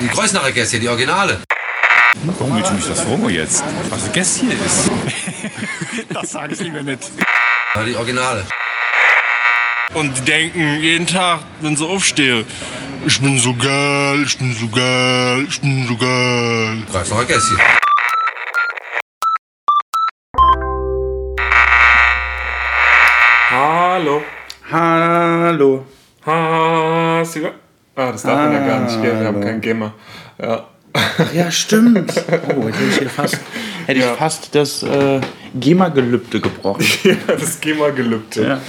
Die Kreuznacher Gäste, die Originale. Warum willst du mich das fragen jetzt? Was ein Gast hier ist? Das sage ich lieber nicht. Ja, die Originale. Und die denken jeden Tag, wenn sie aufstehen, ich bin so geil, ich bin so geil, ich bin so geil. Kreuznacher Gäste. Hallo. Hallo. Ha, Sie- ah, das darf man ja gar nicht. Wir haben Hallo. kein Gamer. Ja. Ja, stimmt. Oh, jetzt hätte ich hier fast, hätte Ja. ich fast das äh, GEMA-Gelübde gebrochen. ja, das GEMA-Gelübde. Ja.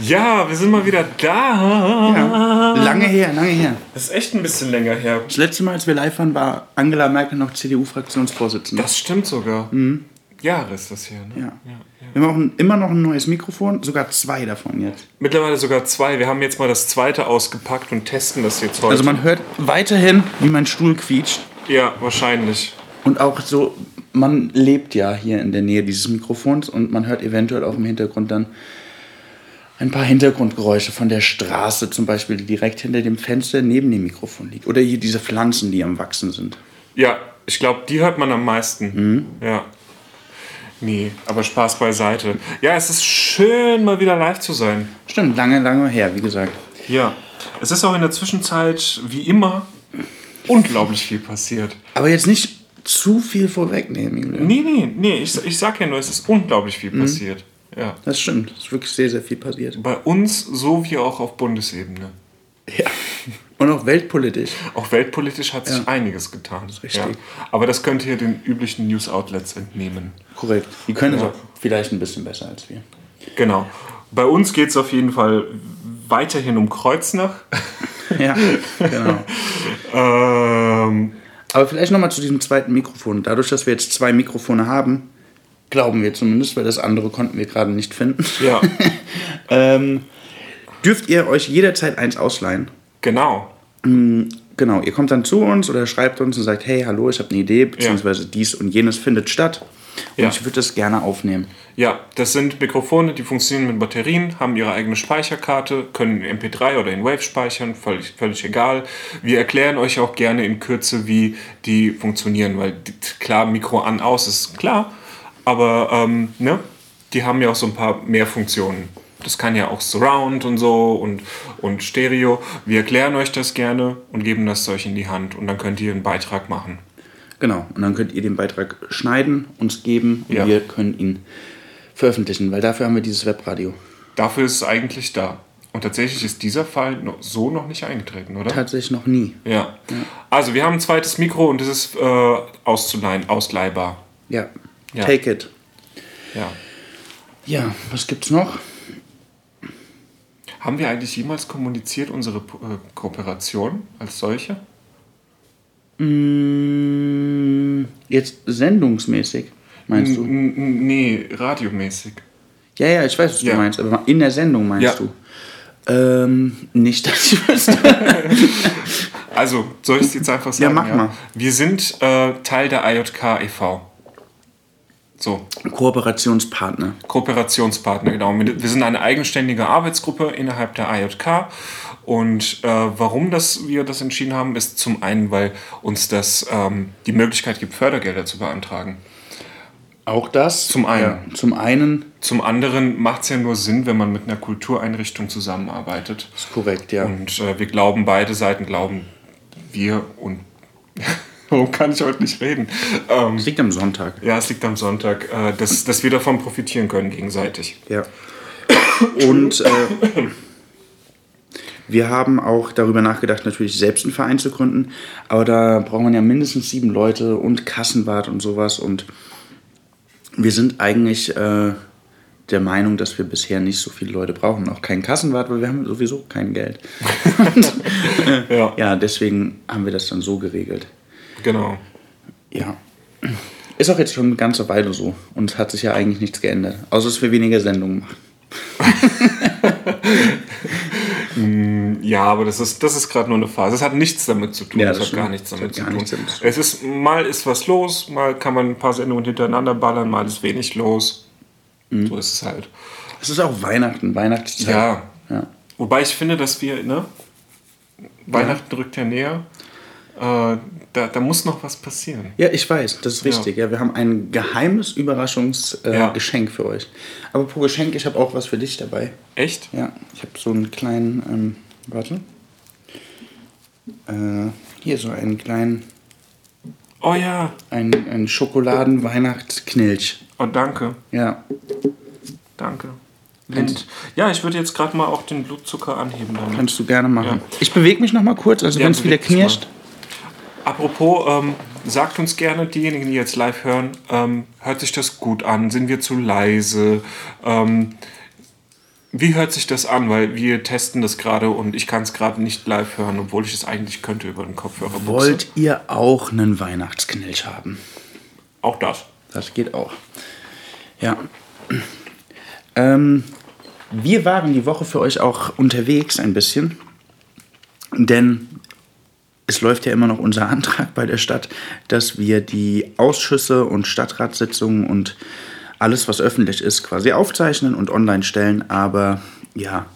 Ja. wir sind mal wieder da. Ja. Lange her, lange her. Das ist echt ein bisschen länger her. Das letzte Mal, als wir live waren, war Angela Merkel noch CDU-Fraktionsvorsitzende. Das stimmt sogar. Jahre ist das hier. Ne? Ja. Wir haben auch ein, immer noch ein neues Mikrofon, sogar zwei davon jetzt. Mittlerweile sogar zwei. Wir haben jetzt mal das zweite ausgepackt und testen das jetzt heute. Also man hört weiterhin, wie mein Stuhl quietscht. ja, wahrscheinlich. Und auch so, man lebt ja hier in der Nähe dieses Mikrofons und man hört eventuell auch im Hintergrund dann ein paar Hintergrundgeräusche von der Straße, zum Beispiel, die direkt hinter dem Fenster neben dem Mikrofon liegt. Oder hier diese Pflanzen, die am Wachsen sind. Ja, ich glaube, die hört man am meisten. Mhm. Ja. Nee, aber Spaß beiseite. Ja, es ist schön, mal wieder live zu sein. Stimmt, lange, lange her, wie gesagt. Ja. Es ist auch in der Zwischenzeit, wie immer, unglaublich viel passiert. Aber jetzt nicht zu viel vorwegnehmen, Julian. Nee, nee, nee, ich, ich sag ja nur, es ist unglaublich viel passiert. Ja. Das stimmt, es ist wirklich sehr, sehr viel passiert. Bei uns so wie auch auf Bundesebene. Ja. Und auch weltpolitisch. Auch weltpolitisch hat sich einiges getan. richtig. Ja. Aber das könnt ihr den üblichen News-Outlets entnehmen. Korrekt. Die können es Ja. auch vielleicht ein bisschen besser als wir. Genau. Bei uns geht es auf jeden Fall weiterhin um Kreuznach. Ja, genau. ähm, Aber vielleicht nochmal zu diesem zweiten Mikrofon. Dadurch, dass wir jetzt zwei Mikrofone haben, glauben wir zumindest, weil das andere konnten wir gerade nicht finden, ja, ähm, dürft ihr euch jederzeit eins ausleihen. Genau. Genau, ihr kommt dann zu uns oder schreibt uns und sagt, hey, hallo, ich habe eine Idee, beziehungsweise dies und jenes findet statt. Und Ja. ich würde das gerne aufnehmen. Ja, das sind Mikrofone, die funktionieren mit Batterien, haben ihre eigene Speicherkarte, können in MP3 oder in Wave speichern, völlig, völlig egal. Wir erklären euch auch gerne in Kürze, wie die funktionieren, weil klar, Mikro an, aus ist klar, aber ähm, ne, die haben ja auch so ein paar mehr Funktionen. Das kann ja auch Surround und so und, und Stereo. Wir erklären euch das gerne und geben das euch in die Hand und dann könnt ihr einen Beitrag machen. Genau, und dann könnt ihr den Beitrag schneiden, uns geben und Ja. wir können ihn veröffentlichen, weil dafür haben wir dieses Webradio. Dafür ist es eigentlich da. Und tatsächlich ist dieser Fall so noch nicht eingetreten, oder? Tatsächlich noch nie. Ja. Also wir haben ein zweites Mikro und das ist äh, auszuleihen, ausleihbar. Ja, Ja. take it. Ja. Ja, was gibt's noch? Haben wir eigentlich jemals kommuniziert unsere äh, Kooperation als solche? Mm, Jetzt sendungsmäßig, meinst du? N- n- Nee, radiomäßig. Ja, ja, ich weiß, was Ja. du meinst, aber in der Sendung meinst Ja. du? Ähm, nicht, dass ich wüsste. Also, soll ich es jetzt einfach sagen? mach mal. Wir sind äh, Teil der IJK e.V. So, Kooperationspartner. Kooperationspartner, genau. Wir sind eine eigenständige Arbeitsgruppe innerhalb der IJK. Und äh, warum das, wir das entschieden haben, ist zum einen, weil uns das ähm, die Möglichkeit gibt, Fördergelder zu beantragen. Auch das? Zum einen. Ja, zum einen Zum anderen macht es ja nur Sinn, wenn man mit einer Kultureinrichtung zusammenarbeitet. ist korrekt, ja. Und äh, wir glauben, beide Seiten glauben, wir und. Warum kann ich heute nicht reden? Ähm, Es liegt am Sonntag. ja, es liegt am Sonntag, äh, dass, dass wir davon profitieren können gegenseitig. Ja. Und äh, wir haben auch darüber nachgedacht, natürlich selbst einen Verein zu gründen. Aber da braucht man ja mindestens sieben Leute und Kassenwart und sowas. Und wir sind eigentlich äh, der Meinung, dass wir bisher nicht so viele Leute brauchen. Auch keinen Kassenwart, weil wir haben sowieso kein Geld. und, Ja. ja, deswegen haben wir das dann so geregelt. Genau. Ja. Ist auch jetzt schon eine ganze Weile so. Und es hat sich ja eigentlich nichts geändert. Außer, dass wir weniger Sendungen machen. Ja, aber das ist, das ist gerade nur eine Phase. Es hat nichts damit zu tun. Ja, es das hat gar nichts damit zu tun. nichts damit zu tun. Es ist, mal ist was los, mal kann man ein paar Sendungen hintereinander ballern, mal ist wenig los. Mhm. So ist es halt. Es ist auch Weihnachten, Weihnachtszeit. Ja. ja. Wobei ich finde, dass wir, ne? Weihnachten rückt ja näher. Äh, da, da muss noch was passieren. Ja, ich weiß, das ist richtig. Ja. wir haben ein geheimes Überraschungsgeschenk äh, Ja. Für euch. Aber pro Geschenk, ich habe auch was für dich dabei. Echt? Ja, ich habe so einen kleinen, ähm, warte. Äh, hier so einen kleinen, Oh ja. einen, einen Schokoladen-Weihnachtsknilch. Oh, danke. Ja, Danke. Und ja, ich würde jetzt gerade mal auch den Blutzucker anheben. Damit. kannst du gerne machen. Ja. Ich bewege mich noch mal kurz, also Ja, wenn es wieder dich mal. Apropos, ähm, sagt uns gerne, diejenigen, die jetzt live hören, ähm, hört sich das gut an? Sind wir zu leise? Ähm, wie hört sich das an? Weil wir testen das gerade und ich kann es gerade nicht live hören, obwohl ich es eigentlich könnte über den Kopfhörer. Wollt ihr auch einen Weihnachtsknilch haben? Auch das. Das geht auch. Ja. Ähm, wir waren die Woche für euch auch unterwegs ein bisschen, denn es läuft ja immer noch unser Antrag bei der Stadt, dass wir die Ausschüsse und Stadtratssitzungen und alles, was öffentlich ist, quasi aufzeichnen und online stellen. Aber ja,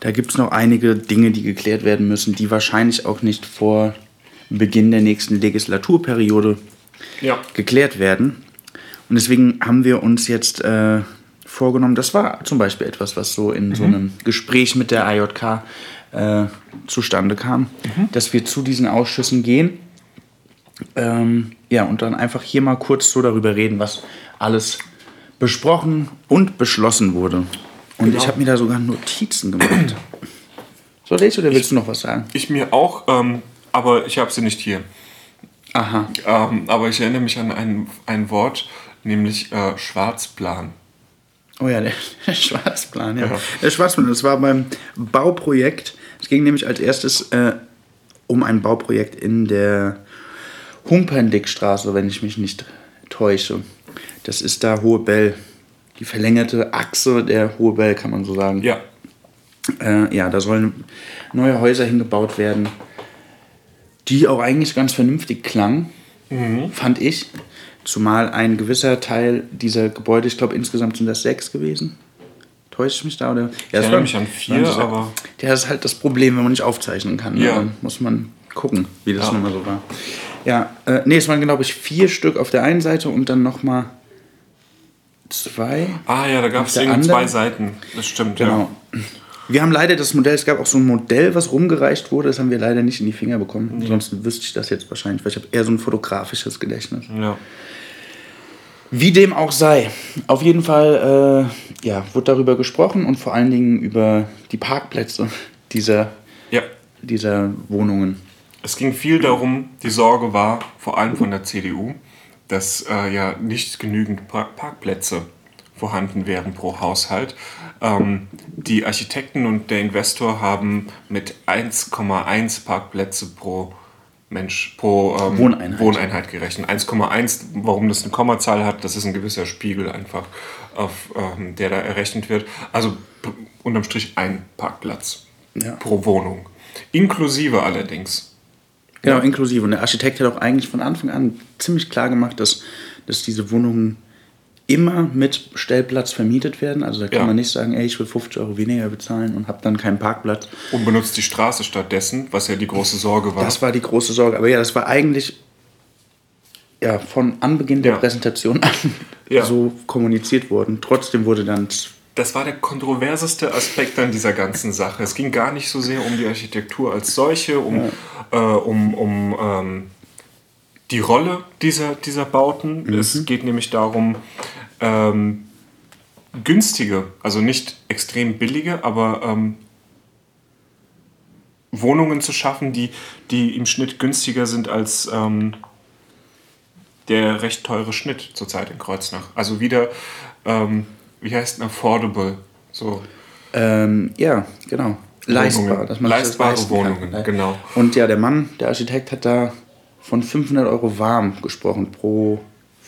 da gibt es noch einige Dinge, die geklärt werden müssen, die wahrscheinlich auch nicht vor Beginn der nächsten Legislaturperiode Ja. geklärt werden. Und deswegen haben wir uns jetzt äh, vorgenommen, das war zum Beispiel etwas, was so in so einem Gespräch mit der AJK äh, zustande kam, dass wir zu diesen Ausschüssen gehen. Ähm, ja, und dann einfach hier mal kurz so darüber reden, was alles besprochen und beschlossen wurde. Und Genau. ich habe mir da sogar Notizen gemacht. Soll ich oder willst du noch was sagen? Ich mir auch, ähm, aber ich habe sie nicht hier. Aha. Ähm, aber ich erinnere mich an ein, ein Wort, nämlich äh, Schwarzplan. Oh ja, der, der Schwarzplan, ja. Ja. Der Schwarzplan, das war beim Bauprojekt. Es ging nämlich als erstes äh, um ein Bauprojekt in der Humperndickstraße, wenn ich mich nicht täusche. Das ist da Hohe Bell. Die verlängerte Achse der Hohe Bell, kann man so sagen. Ja. Äh, ja, da sollen neue Häuser hingebaut werden, die auch eigentlich ganz vernünftig klangen, fand ich. Zumal ein gewisser Teil dieser Gebäude, ich glaube insgesamt sind das sechs gewesen. Täusche ich mich da? Oder? Ja, das erinnere mich an vier, diese- aber- Ja, das ist halt das Problem, wenn man nicht aufzeichnen kann. ne? Ja. Dann muss man gucken, wie das Ja. nochmal so war. Ja, äh, nee, es waren glaube ich vier Stück auf der einen Seite und dann nochmal zwei. Ah ja, da gab es zwei Seiten. Das stimmt, Genau. Wir haben leider das Modell, es gab auch so ein Modell, was rumgereicht wurde, das haben wir leider nicht in die Finger bekommen. Ansonsten wüsste ich das jetzt wahrscheinlich, weil ich habe eher so ein fotografisches Gedächtnis. ja. Wie dem auch sei. Auf jeden Fall äh, ja, wurde darüber gesprochen und vor allen Dingen über die Parkplätze dieser, Ja. dieser Wohnungen. Es ging viel darum, die Sorge war, vor allem von der CDU, dass äh, ja nicht genügend Pa- Parkplätze vorhanden wären pro Haushalt. Ähm, die Architekten und der Investor haben mit 1,1 Parkplätze pro Mensch, pro ähm, Wohneinheit. Wohneinheit gerechnet. 1,1, warum das eine Kommazahl hat, das ist ein gewisser Spiegel einfach, auf, ähm, der da errechnet wird. Also unterm Strich ein Parkplatz Ja. pro Wohnung. Inklusive allerdings. Genau, inklusive. Und der Architekt hat auch eigentlich von Anfang an ziemlich klar gemacht, dass, dass diese Wohnungen immer mit Stellplatz vermietet werden. Also da kann Ja. man nicht sagen, ey, ich will 50 Euro weniger bezahlen und habe dann keinen Parkplatz. Und benutzt die Straße stattdessen, was ja die große Sorge war. Das war die große Sorge. Aber ja, das war eigentlich ja, von Anbeginn der Ja. Präsentation an Ja. so kommuniziert worden. Trotzdem wurde dann das war der kontroverseste Aspekt an dieser ganzen Sache. Es ging gar nicht so sehr um die Architektur als solche, um, äh, um, um ähm, die Rolle dieser, dieser Bauten. Es geht nämlich darum, ähm, günstige, also nicht extrem billige, aber ähm, Wohnungen zu schaffen, die, die im Schnitt günstiger sind als ähm, der recht teure Schnitt zurzeit in Kreuznach. Also wieder, ähm, wie heißt ein affordable? So. Ähm, ja, genau. Leistbar. Dass man das Leistbare leisten Wohnungen, kann. genau. Und ja, der Mann, der Architekt, hat da von 500 Euro warm gesprochen pro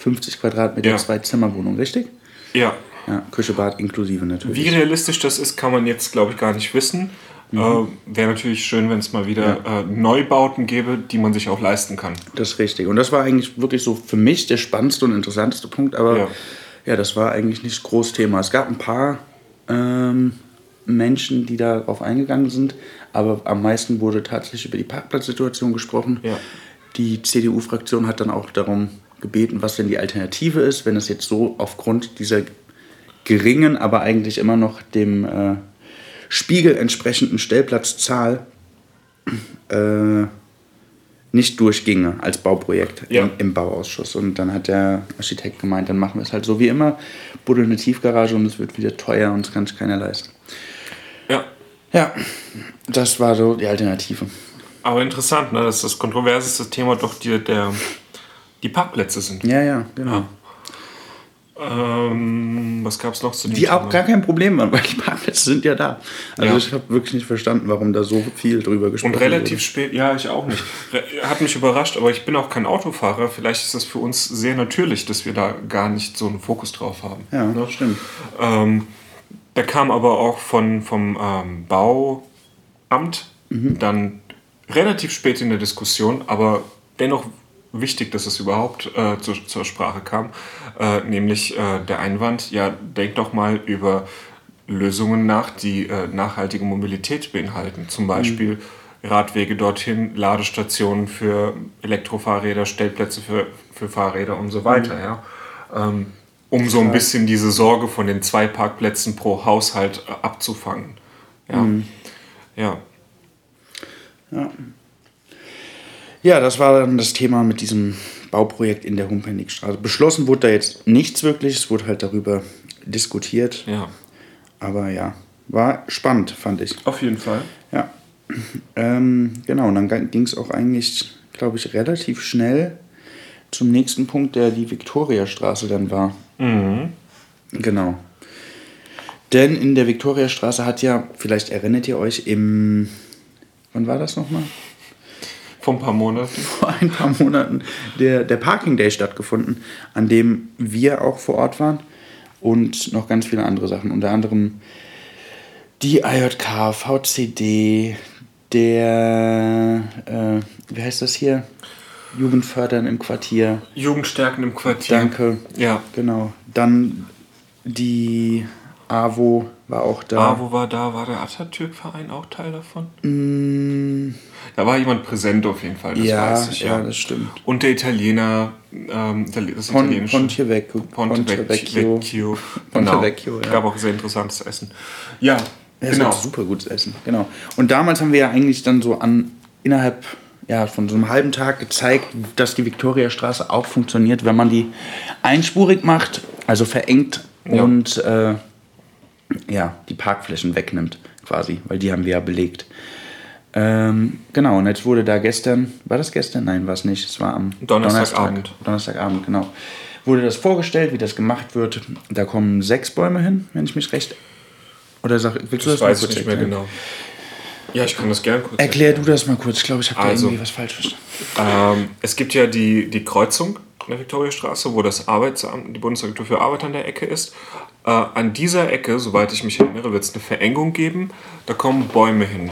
50 Quadratmeter Ja. Zwei-Zimmer-Wohnung, richtig? Ja. Ja, Küche, Bad inklusive natürlich. Wie realistisch das ist, kann man jetzt, glaube ich, gar nicht wissen. Mhm. Äh, Wäre natürlich schön, wenn es mal wieder äh, Neubauten gäbe, die man sich auch leisten kann. Das ist richtig. Und das war eigentlich wirklich so für mich der spannendste und interessanteste Punkt. Aber ja, Ja. das war eigentlich nicht das große Thema. Es gab ein paar ähm, Menschen, die darauf eingegangen sind, aber am meisten wurde tatsächlich über die Parkplatzsituation gesprochen. Ja. Die CDU-Fraktion hat dann auch darum gebeten, was denn die Alternative ist, wenn es jetzt so aufgrund dieser geringen, aber eigentlich immer noch dem äh, Spiegel entsprechenden Stellplatzzahl äh, nicht durchginge als Bauprojekt Ja. im, im Bauausschuss. Und dann hat der Architekt gemeint, dann machen wir es halt so wie immer, buddeln eine Tiefgarage und es wird wieder teuer und es kann sich keiner leisten. Ja. Ja, das war so die Alternative. Aber interessant, ne, dass das kontroverseste Thema doch die, der, die Parkplätze sind. Ja, ja, genau. Ähm, was gab es noch zu dem Die auch Thema? gar kein Problem waren, weil die Parkplätze sind ja da. Also Ja. ich habe wirklich nicht verstanden, warum da so viel drüber gesprochen Und relativ wurde. spät, ja, ich auch nicht. Hat mich überrascht, aber ich bin auch kein Autofahrer. Vielleicht ist das für uns sehr natürlich, dass wir da gar nicht so einen Fokus drauf haben. Ja, ne? stimmt. Ähm, da kam aber auch von, vom ähm, Bauamt dann relativ spät in der Diskussion, aber dennoch wichtig, dass es überhaupt äh, zur, zur Sprache kam, äh, nämlich äh, der Einwand, ja, denkt doch mal über Lösungen nach, die äh, nachhaltige Mobilität beinhalten. Zum Beispiel Radwege dorthin, Ladestationen für Elektrofahrräder, Stellplätze für, für Fahrräder und so weiter. Ja. Ähm, um so ein bisschen diese Sorge von den zwei Parkplätzen pro Haushalt äh, abzufangen. Ja. ja. Ja, das war dann das Thema mit diesem Bauprojekt in der Humpenigstraße. Beschlossen wurde da jetzt nichts wirklich, es wurde halt darüber diskutiert. Ja. Aber ja, war spannend, fand ich. Auf jeden Fall. Ja. Ähm, genau, und dann ging es auch eigentlich, glaube ich, relativ schnell zum nächsten Punkt, der die Viktoriastraße dann war. Genau. Denn in der Viktoriastraße hat ja, vielleicht erinnert ihr euch, im. Wann war das nochmal? Vor ein paar Monaten. Vor ein paar Monaten der, der Parking Day stattgefunden, an dem wir auch vor Ort waren und noch ganz viele andere Sachen. Unter anderem die IJK, VCD, der, äh, wie heißt das hier? Jugendfördern im Quartier. Jugendstärken im Quartier. Danke. Ja. Genau. Dann die AWO war auch da. Ah, wo war da? War der Atatürk-Verein auch Teil davon? Da war jemand präsent auf jeden Fall, das ja, weiß ich. ja, das stimmt. Und der Italiener, ähm, das Pon- italienische. Ponte Vecchio. Ponte Ponte Vecchio. Vecchio. Genau. Ponte Vecchio, ja. Gab auch sehr interessantes Essen. Ja, Ja, genau. genau. super gutes Essen, genau. Und damals haben wir ja eigentlich dann so an innerhalb ja, von so einem halben Tag gezeigt, dass die Viktoriastraße auch funktioniert, wenn man die einspurig macht, also verengt Ja. und äh, ja, die Parkflächen wegnimmt, quasi, weil die haben wir ja belegt. Ähm, genau, und jetzt wurde da gestern, war das gestern? Nein, war es nicht, es war am Donnerstagabend. Donnerstag, Donnerstagabend, genau. Wurde das vorgestellt, wie das gemacht wird. Da kommen sechs Bäume hin, wenn ich mich recht. Oder sag, willst du Das das, mal weiß ich kurz nicht mehr erklären? genau. Ja, ich kann das gerne kurz Erklär du das mal kurz. Ich glaube, ich habe Also. da irgendwie was falsch verstanden. Ähm, es gibt ja die, die Kreuzung in der Viktoriastraße, wo das Arbeitsamt, die Bundesagentur für Arbeit an der Ecke ist. Äh, an dieser Ecke, soweit ich mich erinnere, wird es eine Verengung geben. Da kommen Bäume hin.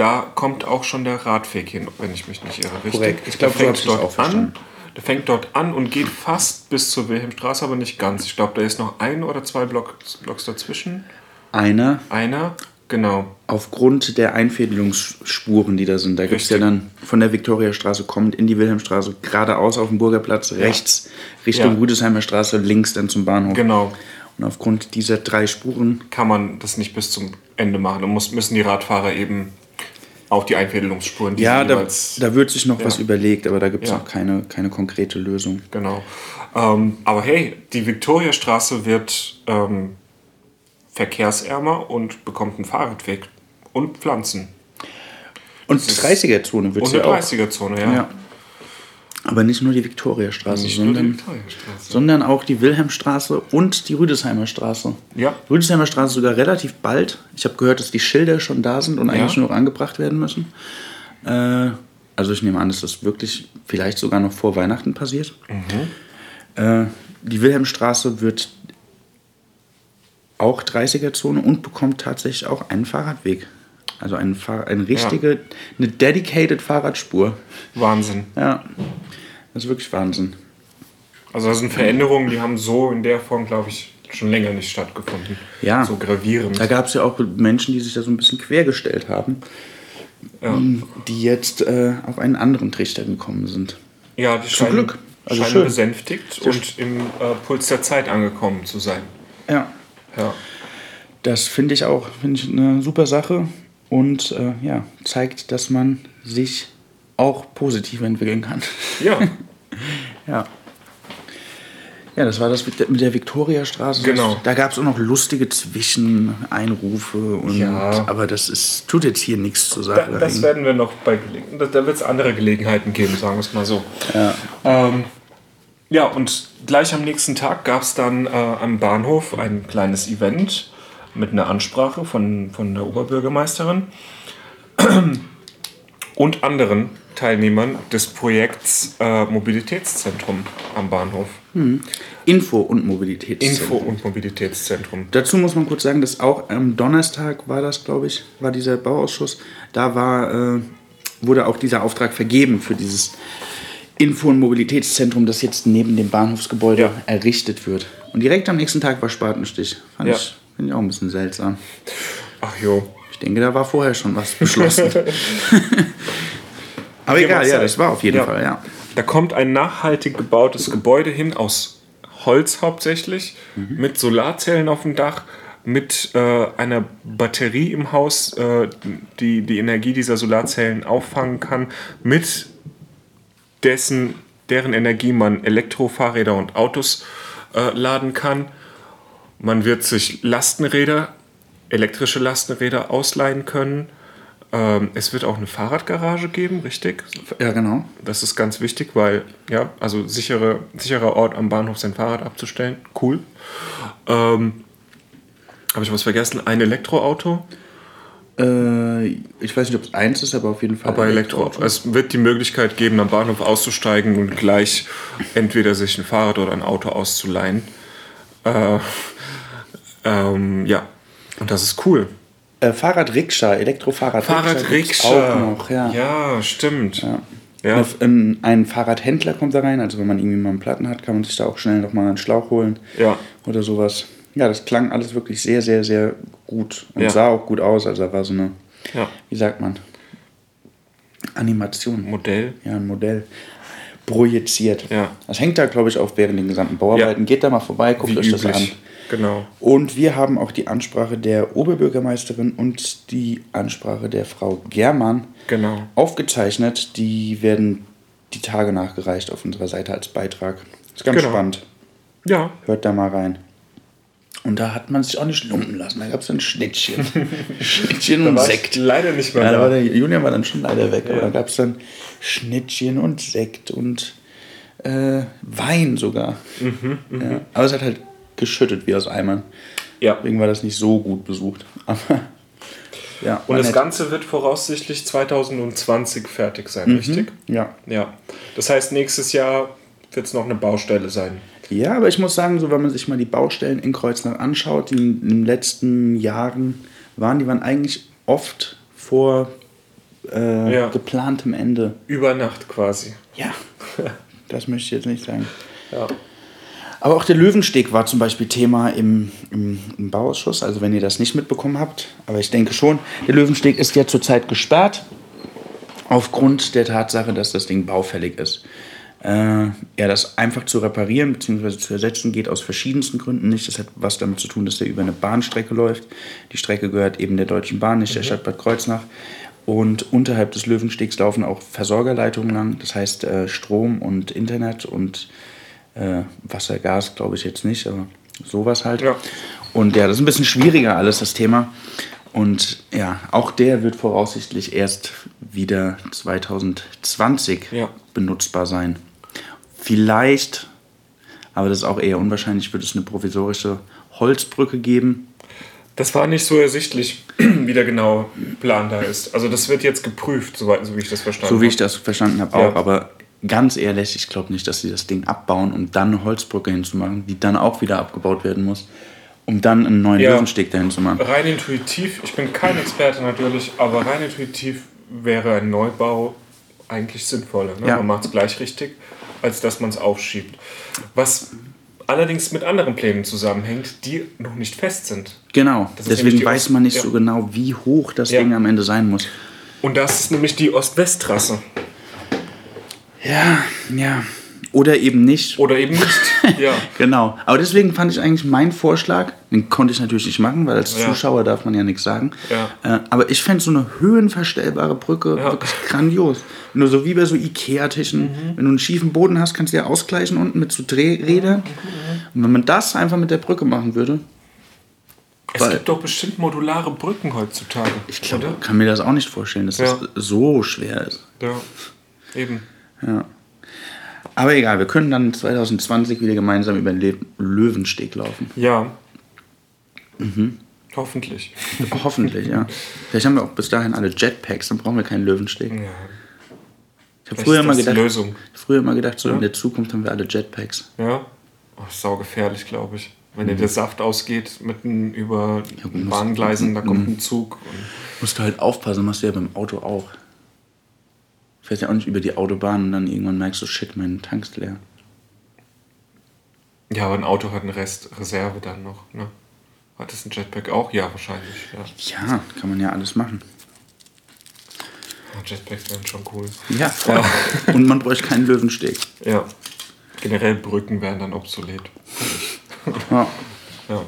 Da kommt auch schon der Radweg hin, wenn ich mich nicht irre. Richtig? Korrekt. Ich glaub, Der so fängt auch dort verstanden. an. Der fängt dort an und geht fast bis zur Wilhelmstraße, aber nicht ganz. Ich glaube, da ist noch ein oder zwei Blocks, Blocks dazwischen. Einer, Einer, genau. aufgrund der Einfädelungsspuren, die da sind, da gibt es ja dann von der Viktoriastraße kommend in die Wilhelmstraße, geradeaus auf den Burgerplatz, rechts Richtung Ja. Rüdesheimer Straße, links dann zum Bahnhof. Genau. Und aufgrund dieser drei Spuren, kann man das nicht bis zum Ende machen. Muss, müssen die Radfahrer eben auf die Einfädelungsspuren, die ja, da, da wird sich noch was überlegt, aber da gibt es Ja. noch keine, keine konkrete Lösung. Genau. Ähm, aber hey, die Viktoriastraße wird ähm, verkehrsärmer und bekommt einen Fahrradweg und Pflanzen. Und 30er-Zone wird Und es ja eine auch. 30er-Zone, ja. Ja. Aber nicht nur die Viktoriastraße, sondern, sondern auch die Wilhelmstraße und die Rüdesheimer Straße. Ja. Rüdesheimer Straße sogar relativ bald. Ich habe gehört, dass die Schilder schon da sind und eigentlich Ja. nur noch angebracht werden müssen. Äh, also ich nehme an, dass das wirklich vielleicht sogar noch vor Weihnachten passiert. Äh, die Wilhelmstraße wird auch 30er-Zone und bekommt tatsächlich auch einen Fahrradweg. Also eine, Fahr eine richtige, eine dedicated Fahrradspur. Wahnsinn. Ja, das ist wirklich Wahnsinn. Also das sind Veränderungen, die haben so in der Form, glaube ich, schon länger nicht stattgefunden. Ja. So gravierend. Da gab es ja auch Menschen, die sich da so ein bisschen quergestellt haben, Ja, die jetzt äh, auf einen anderen Trichter gekommen sind. ja die scheinen, Glück. Also scheinen schön. besänftigt und im äh, Puls der Zeit angekommen zu sein. Ja. Ja. Das finde ich auch finde ich eine super Sache und äh, ja, zeigt, dass man sich auch positiv entwickeln kann. Ja, Ja. Ja, das war das mit der, Viktoriastraße. Genau. Da gab es auch noch lustige Zwischeneinrufe. Und, Ja. Aber das ist, tut jetzt hier nichts zur da, Sache. das werden wir noch bei Gelegenheiten. Da, da wird es andere Gelegenheiten geben, sagen wir es mal so. ja. Ähm, ja, und gleich am nächsten Tag gab es dann äh, am Bahnhof ein kleines Event mit einer Ansprache von, von der Oberbürgermeisterin und anderen Teilnehmern des Projekts äh, Mobilitätszentrum am Bahnhof. Info- und Mobilitätszentrum. Info- und Mobilitätszentrum. Dazu muss man kurz sagen, dass auch am Donnerstag war das, glaube ich, war dieser Bauausschuss. Da war, äh, wurde auch dieser Auftrag vergeben für dieses Info- und Mobilitätszentrum, das jetzt neben dem Bahnhofsgebäude Ja. errichtet wird. Und direkt am nächsten Tag war Spatenstich. Fand Ja. ich, find ich auch ein bisschen seltsam. Ach jo. Ich denke, da war vorher schon was beschlossen. Aber egal, ja, das war auf jeden Ja. Fall, ja. Da kommt ein nachhaltig gebautes Gebäude hin, aus Holz hauptsächlich, mit Solarzellen auf dem Dach, mit äh, einer Batterie im Haus, äh, die die Energie dieser Solarzellen auffangen kann, mit dessen, deren Energie man Elektrofahrräder und Autos äh, laden kann. Man wird sich Lastenräder, elektrische Lastenräder ausleihen können. Ähm, es wird auch eine Fahrradgarage geben, richtig? Ja, genau. Das ist ganz wichtig, weil, ja, also sichere, sicherer Ort am Bahnhof sein Fahrrad abzustellen. Cool. Ähm, Habe ich was vergessen? Ein Elektroauto, Äh, ich weiß nicht, ob es eins ist, aber auf jeden Fall. aber Elektro. Es wird die Möglichkeit geben, am Bahnhof auszusteigen und gleich entweder sich ein Fahrrad oder ein Auto auszuleihen. Äh, ähm, ja, und das ist cool. Äh, Fahrradrikscha, Elektrofahrradrikscha. Fahrradrikscha. Auch noch, ja. Ja, stimmt. Ja. Eine- Ein, ein Fahrradhändler kommt da rein, also wenn man irgendwie mal einen Platten hat, kann man sich da auch schnell nochmal einen Schlauch holen Ja. oder sowas. Ja, das klang alles wirklich sehr, sehr, sehr gut und Ja. sah auch gut aus. Also da war so eine, Ja. wie sagt man, Animation. Modell. Ja, ein Modell projiziert. Ja. Das hängt da, glaube ich, auch während den gesamten Bauarbeiten. Ja. Geht da mal vorbei, guckt Wie euch das an. üblich. Genau. Und wir haben auch die Ansprache der Oberbürgermeisterin und die Ansprache der Frau Germann Genau. aufgezeichnet. Die werden die Tage nachgereicht auf unserer Seite als Beitrag. Ist ganz Genau. spannend. Ja. Hört da mal rein. Und da hat man sich auch nicht lumpen lassen. Da gab es ein Schnittchen. Schnittchen und Sekt. leider nicht mehr Ja, da war der Julian war dann schon leider weg. Aber Ja. da gab es dann Schnittchen und Sekt und äh, Wein sogar. Mhm, ja. Aber es hat halt geschüttet wie aus Eimern. Ja. Deswegen war das nicht so gut besucht. Aber ja, Und das nett. Ganze wird voraussichtlich 2020 fertig Mhm. sein, richtig? Ja. Ja. Das heißt, nächstes Jahr wird es noch eine Baustelle sein. Ja, aber ich muss sagen, so wenn man sich mal die Baustellen in Kreuznach anschaut, die in den letzten Jahren waren, die waren eigentlich oft vor äh, Ja. geplantem Ende. Über Nacht quasi. Ja, das möchte ich jetzt nicht sagen. Ja. Aber auch der Löwensteg war zum Beispiel Thema im, im, im Bauausschuss, also wenn ihr das nicht mitbekommen habt. Aber ich denke schon, der Löwensteg ist ja zurzeit gesperrt, aufgrund der Tatsache, dass das Ding baufällig ist. Äh, ja, das einfach zu reparieren bzw. zu ersetzen geht aus verschiedensten Gründen nicht. Das hat was damit zu tun, dass der über eine Bahnstrecke läuft. Die Strecke gehört eben der Deutschen Bahn, nicht der Stadt Bad Kreuznach. Und unterhalb des Löwenstegs laufen auch Versorgerleitungen lang, das heißt äh, Strom und Internet und äh, Wasser, Gas glaube ich jetzt nicht, aber sowas halt. Ja. Und ja, das ist ein bisschen schwieriger alles, das Thema. Und ja, auch der wird voraussichtlich erst wieder 2020 Ja. benutzbar sein. Vielleicht, aber das ist auch eher unwahrscheinlich, wird es eine provisorische Holzbrücke geben. Das war nicht so ersichtlich, wie der genaue Plan da ist. Also das wird jetzt geprüft, soweit, so wie ich das verstanden So wie ich habe. das verstanden habe Ja. auch, aber ganz ehrlich, ich glaube nicht, dass sie das Ding abbauen, um dann eine Holzbrücke hinzumachen, die dann auch wieder abgebaut werden muss, um dann einen neuen Ja. Löwensteg dahin zu machen. Rein intuitiv, ich bin kein Experte natürlich, aber rein intuitiv wäre ein Neubau eigentlich sinnvoller. Ne? Ja. Man macht es gleich richtig, als dass man es aufschiebt. Was allerdings mit anderen Plänen zusammenhängt, die noch nicht fest sind. Genau, Das deswegen weiß man nicht ja. so genau, wie hoch das Ja. Ding am Ende sein muss. Und das ist nämlich die Ost-West-Trasse. Ja, ja. Oder eben nicht. Oder eben nicht. ja. Genau. Aber deswegen fand ich eigentlich meinen Vorschlag, den konnte ich natürlich nicht machen, weil als Ja. Zuschauer darf man ja nichts sagen. Ja. Äh, aber ich fände so eine höhenverstellbare Brücke Ja. wirklich grandios. Nur so wie bei so Ikea-Tischen. Mhm. Wenn du einen schiefen Boden hast, kannst du ja ausgleichen unten mit so Drehrädern. Und wenn man das einfach mit der Brücke machen würde, Es gibt doch bestimmt modulare Brücken heutzutage. ich glaube, oder? kann mir das auch nicht vorstellen, dass das so schwer ist. Ja. Eben. Ja. Aber egal, wir können dann 2020 wieder gemeinsam über den Löwensteg laufen. Ja. Mhm. Hoffentlich. Hoffentlich, ja. Vielleicht haben wir auch bis dahin alle Jetpacks, dann brauchen wir keinen Löwensteg. Ja. Ich habe früher ist mal gedacht, Lösung. früher mal gedacht, so Ja. in der Zukunft haben wir alle Jetpacks. Ja. Oh, sau gefährlich, glaube ich. Wenn Mhm. dir der Saft ausgeht, mitten über Bahngleisen, da Mhm. kommt ein Zug. Musst du halt aufpassen, machst du ja beim Auto auch. Fährst ja auch nicht über die Autobahn und dann irgendwann merkst du, shit, mein Tank ist leer. ja, aber ein Auto hat einen Rest Reserve dann noch. Ne? Hat es ein Jetpack auch? Ja, wahrscheinlich. Ja. Ja, kann man ja alles machen. Ja, Jetpacks wären schon cool. Ja, voll. Und man bräuchte keinen Löwensteg. Ja. Generell Brücken wären dann obsolet. Ja, Ja,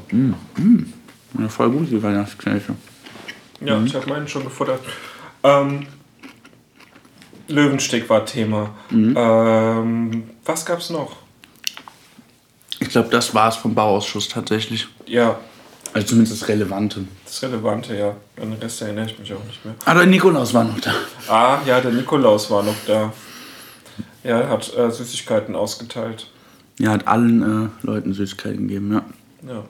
ja voll gut, die Weihnachtsknöpfe. ja ich habe meinen schon gefuttert. Ähm, Löwensteg war Thema. Mhm. Ähm, was gab's noch? Ich glaube, das war es vom Bauausschuss tatsächlich. Ja, Also zumindest das Relevante. das Relevante, ja. An den Rest erinnere ich mich auch nicht mehr. Aber Nikolaus war noch da. Ah, ja, der Nikolaus war noch da. Ja, er hat äh, Süßigkeiten ausgeteilt. Ja, hat allen äh, Leuten Süßigkeiten gegeben, ja. Ja.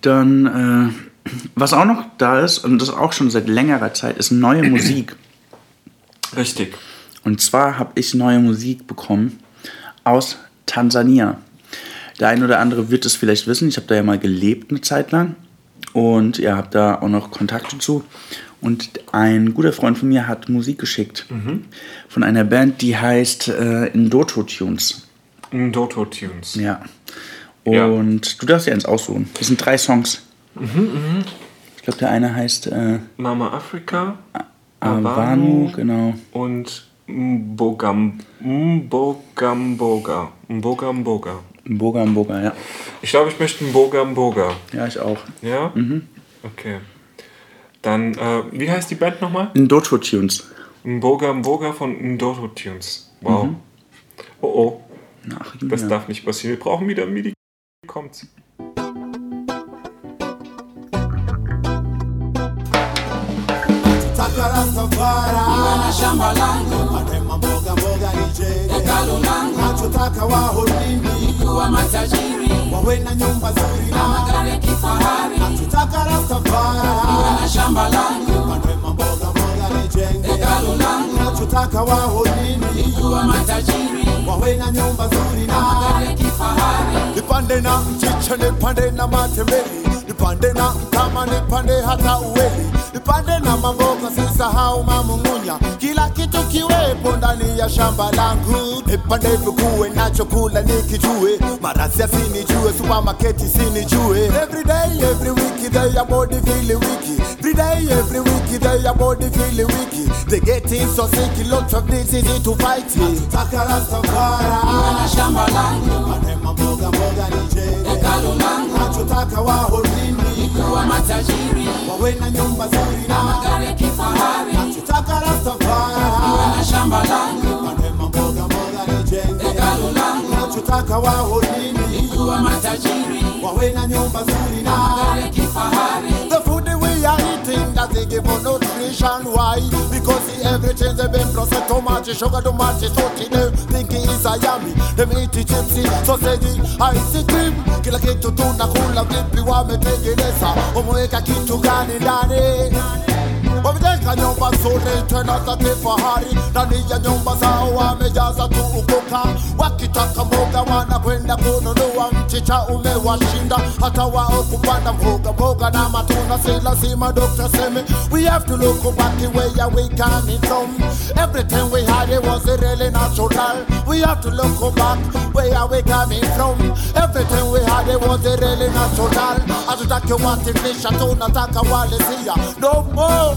Dann, äh, was auch noch da ist, und das auch schon seit längerer Zeit, ist neue Musik. Richtig. Und zwar habe ich neue Musik bekommen aus Tansania. Der ein oder andere wird es vielleicht wissen. Ich habe da ja mal gelebt eine Zeit lang. Und ihr habt da auch noch Kontakte zu. Und ein guter Freund von mir hat Musik geschickt von einer Band, die heißt äh, Indoto Tunes. Doto Tunes. Ja. Ja. Und du darfst dir eins aussuchen. Das sind drei Songs. Ich glaube, der eine heißt äh, Mama Afrika, Avanu, genau. und Mbogam, Mbogamboga. Mbogamboga. Mboga Mboga, ja. Ich glaube, ich möchte Mbogamboga. Ja, ich auch. Ja? Okay. Dann, äh, wie heißt die Band nochmal? Indoto Tunes. Mboga Mboga von Ndoto Tunes. Wow. Oh oh, Ach, das ja. darf nicht passieren. Wir brauchen wieder MIDI. Kommt's. Taka Rastafari shamba langu mboga mboga nijenge hekalu langu. Nachotaka wahodini kuwa matajiri. Wawe na nyumba nzuri na magari ya kifahari. Nachotaka Rastafari iwe na shamba langu. Matema mboga mboga nijenge hekalu langu. Nachotaka wahodini kuwa matajiri. Wawe na nyumba nzuri na magari ya kifahari. Nipande na mchicha nipande na matembele. Nipande na mtama nipande hata uweli nipande na mamboga sisahau mamung'unya. Kila kitu kiwepo ndani ya shamba langu. Nipande vikuwe nacho kula nikijue. Marasi asinijue supamaketi sinijue. Everyday every week they are body feel wiki everyday every week they are body feel wiki they getting so sick lots of disease to fight Taka Rastafari iwe na shamba langu. Matema mboga mboga nije, hekalo langu. Nachotaka wahodini kuwa matajiri. Wawe na nyumba nzuri na magari ya kifahari. Nachotaka Rastafari. Na shamba langu. Matema mboga mboga nijenge hekalu langu. Nachotaka nini, kuwa matajiri. Wawe na nyumba nzuri na magari ya kifahari doesn't give us nutrition? Why? Because the everything's a been processed too much sugar too much salty them thinking it's a yummy. Them eat chipsy sausage ice cream. Kila kitu tunakula vipi wametengeneza umeweka kitu gani ndani za kifahari ya wamejaza wakitaka mboga kununua mchicha umewashinda hata wao kupanda mboga mboga na si lazima we have to look back the way we coming from. Everything we had it was really natural. We have to look back where we coming from. Everything we had it was really natural. Hatutaki watifisha tunataka walisia no more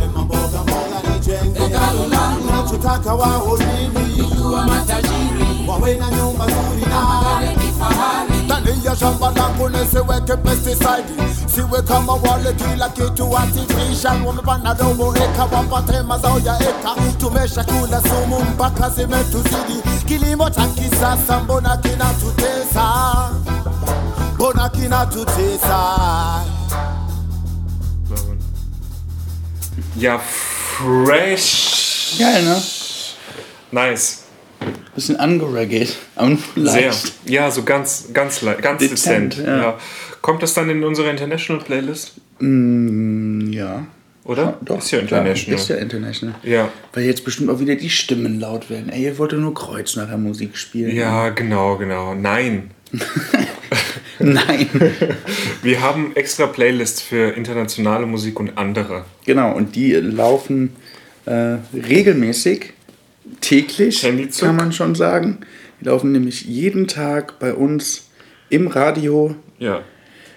nijenge hekalo langu nachotaka wahodini kuwa matajiri wawe na nyumba nzuri na magari kifahari ndani ya shamba langu nisiweke pesticide. Siwe kama wale kila kitu artificial. Wamepanda robo eka wapate mazao ya eka. Tumesha kula sumu mpaka zimetuzidi. Kilimo cha kisasa mbona kinatutesa? Mbona kinatutesa? Ja, fresh. Geil, ne? Nice. Bisschen angeregelt. Sehr. Ja, so ganz, ganz, ganz dezent. Dezent, ja. ja. Kommt das dann in unsere International Playlist? Mm, ja. Oder? Doch, Ist ja klar, international. Ist ja international. Ja. Weil jetzt bestimmt auch wieder die Stimmen laut werden. Ey, ihr wollt nur Kreuznacher Musik spielen. Ja, genau, genau. Nein. Nein. Wir haben extra Playlists für internationale Musik und andere. genau, und die laufen äh, regelmäßig, täglich, kann man schon sagen. Die laufen nämlich jeden Tag bei uns im Radio Ja.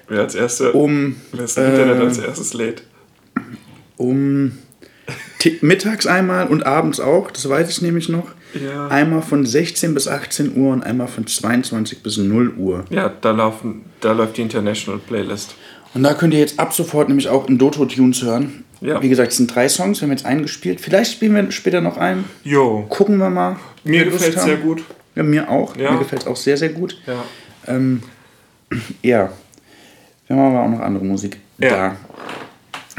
Wer als erster, um, wer das Internet äh, als erstes lädt. um mittags einmal und abends auch, das weiß ich nämlich noch. Ja. Einmal von 16 bis 18 Uhr und einmal von 22 bis 0 Uhr. Ja, da, laufen, da läuft die International Playlist. Und da könnt ihr jetzt ab sofort nämlich auch in Doto-Tunes hören. Ja. Wie gesagt, es sind drei Songs, wir haben jetzt eingespielt. Vielleicht spielen wir später noch einen. Jo. Gucken wir mal. Mir gefällt es sehr gut. Ja, mir auch. Ja. Mir gefällt es auch sehr, sehr gut. Ja. Ähm, ja. Wir haben aber auch noch andere Musik Ja. da.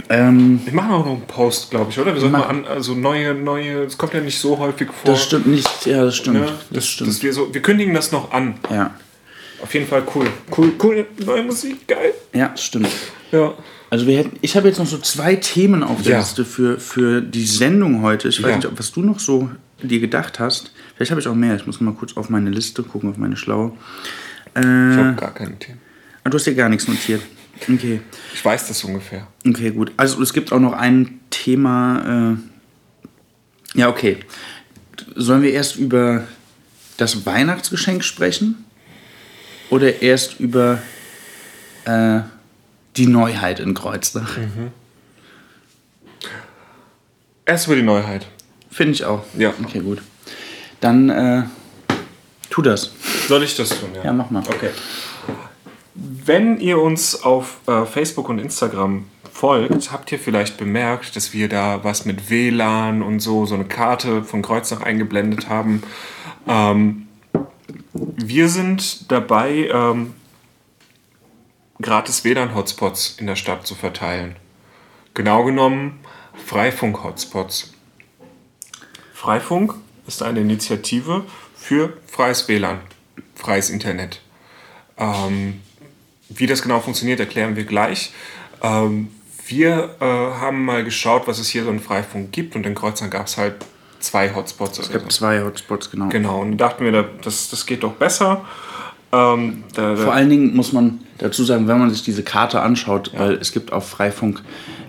Ähm, Wir machen auch noch einen Post, glaube ich, oder? Wir sollten mal an, also neue, neue, es kommt ja nicht so häufig vor. das stimmt nicht. Ja, das stimmt. Ne? Das Das, stimmt. Dass wir, so, wir kündigen das noch an. ja. Auf jeden Fall cool. Cool, cool. Neue Musik, geil. ja, das stimmt. Ja. Also wir hätten, ich habe jetzt noch so zwei Themen auf der Ja. Liste für, für die Sendung heute. Ich weiß Ja. nicht, ob- was du noch so dir gedacht hast. Vielleicht habe ich auch mehr. Ich muss mal kurz auf meine Liste gucken, auf meine Schlaue. Äh, Ich habe gar keine Themen. ah, du hast dir gar nichts notiert. Okay. Ich weiß das ungefähr. Okay, gut. Also es gibt auch noch ein Thema. Äh ja, okay. Sollen wir erst über das Weihnachtsgeschenk sprechen? Oder erst über äh, die Neuheit in Kreuznach? Erst über die Neuheit. Finde ich auch. Ja. Okay, gut. Dann äh, tu das. Soll ich das tun? Ja, mach mal. Okay. Wenn ihr uns auf äh, Facebook und Instagram folgt, habt ihr vielleicht bemerkt, dass wir da was mit WLAN und so, so eine Karte von Kreuznach eingeblendet haben. Ähm, wir sind dabei, ähm, gratis WLAN-Hotspots in der Stadt zu verteilen. Genau genommen Freifunk-Hotspots. Freifunk ist eine Initiative für freies WLAN, freies Internet. Ähm, wie das genau funktioniert, erklären wir gleich. Ähm, wir äh, haben mal geschaut, was es hier so in Freifunk gibt und in Kreuzern gab es halt zwei Hotspots. Es gibt so. zwei Hotspots, genau. Genau, und dachten wir, da- das, das geht doch besser. Ähm, da, da, Vor allen Dingen muss man dazu sagen, wenn man sich diese Karte anschaut, weil es gibt auf Freifunk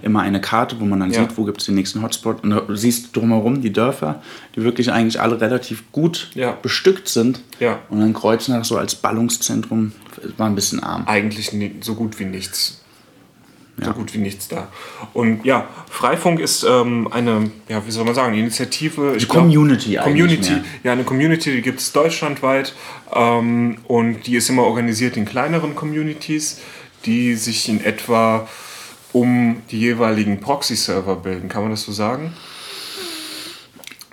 immer eine Karte, wo man dann Ja. sieht, wo gibt es den nächsten Hotspot. Und du siehst drumherum die Dörfer, die wirklich eigentlich alle relativ gut Ja. bestückt sind. Ja. Und dann Kreuznach so als Ballungszentrum war ein bisschen arm. eigentlich so gut wie nichts. So Ja. gut wie nichts da. Und ja, Freifunk ist ähm, eine, ja, wie soll man sagen, Initiative. Glaub- Community eigentlich Community. mehr. Ja, eine Community, die gibt es deutschlandweit. Ähm, und die ist immer organisiert in kleineren Communities, die sich in etwa um die jeweiligen Proxy-Server bilden. Kann man das so sagen?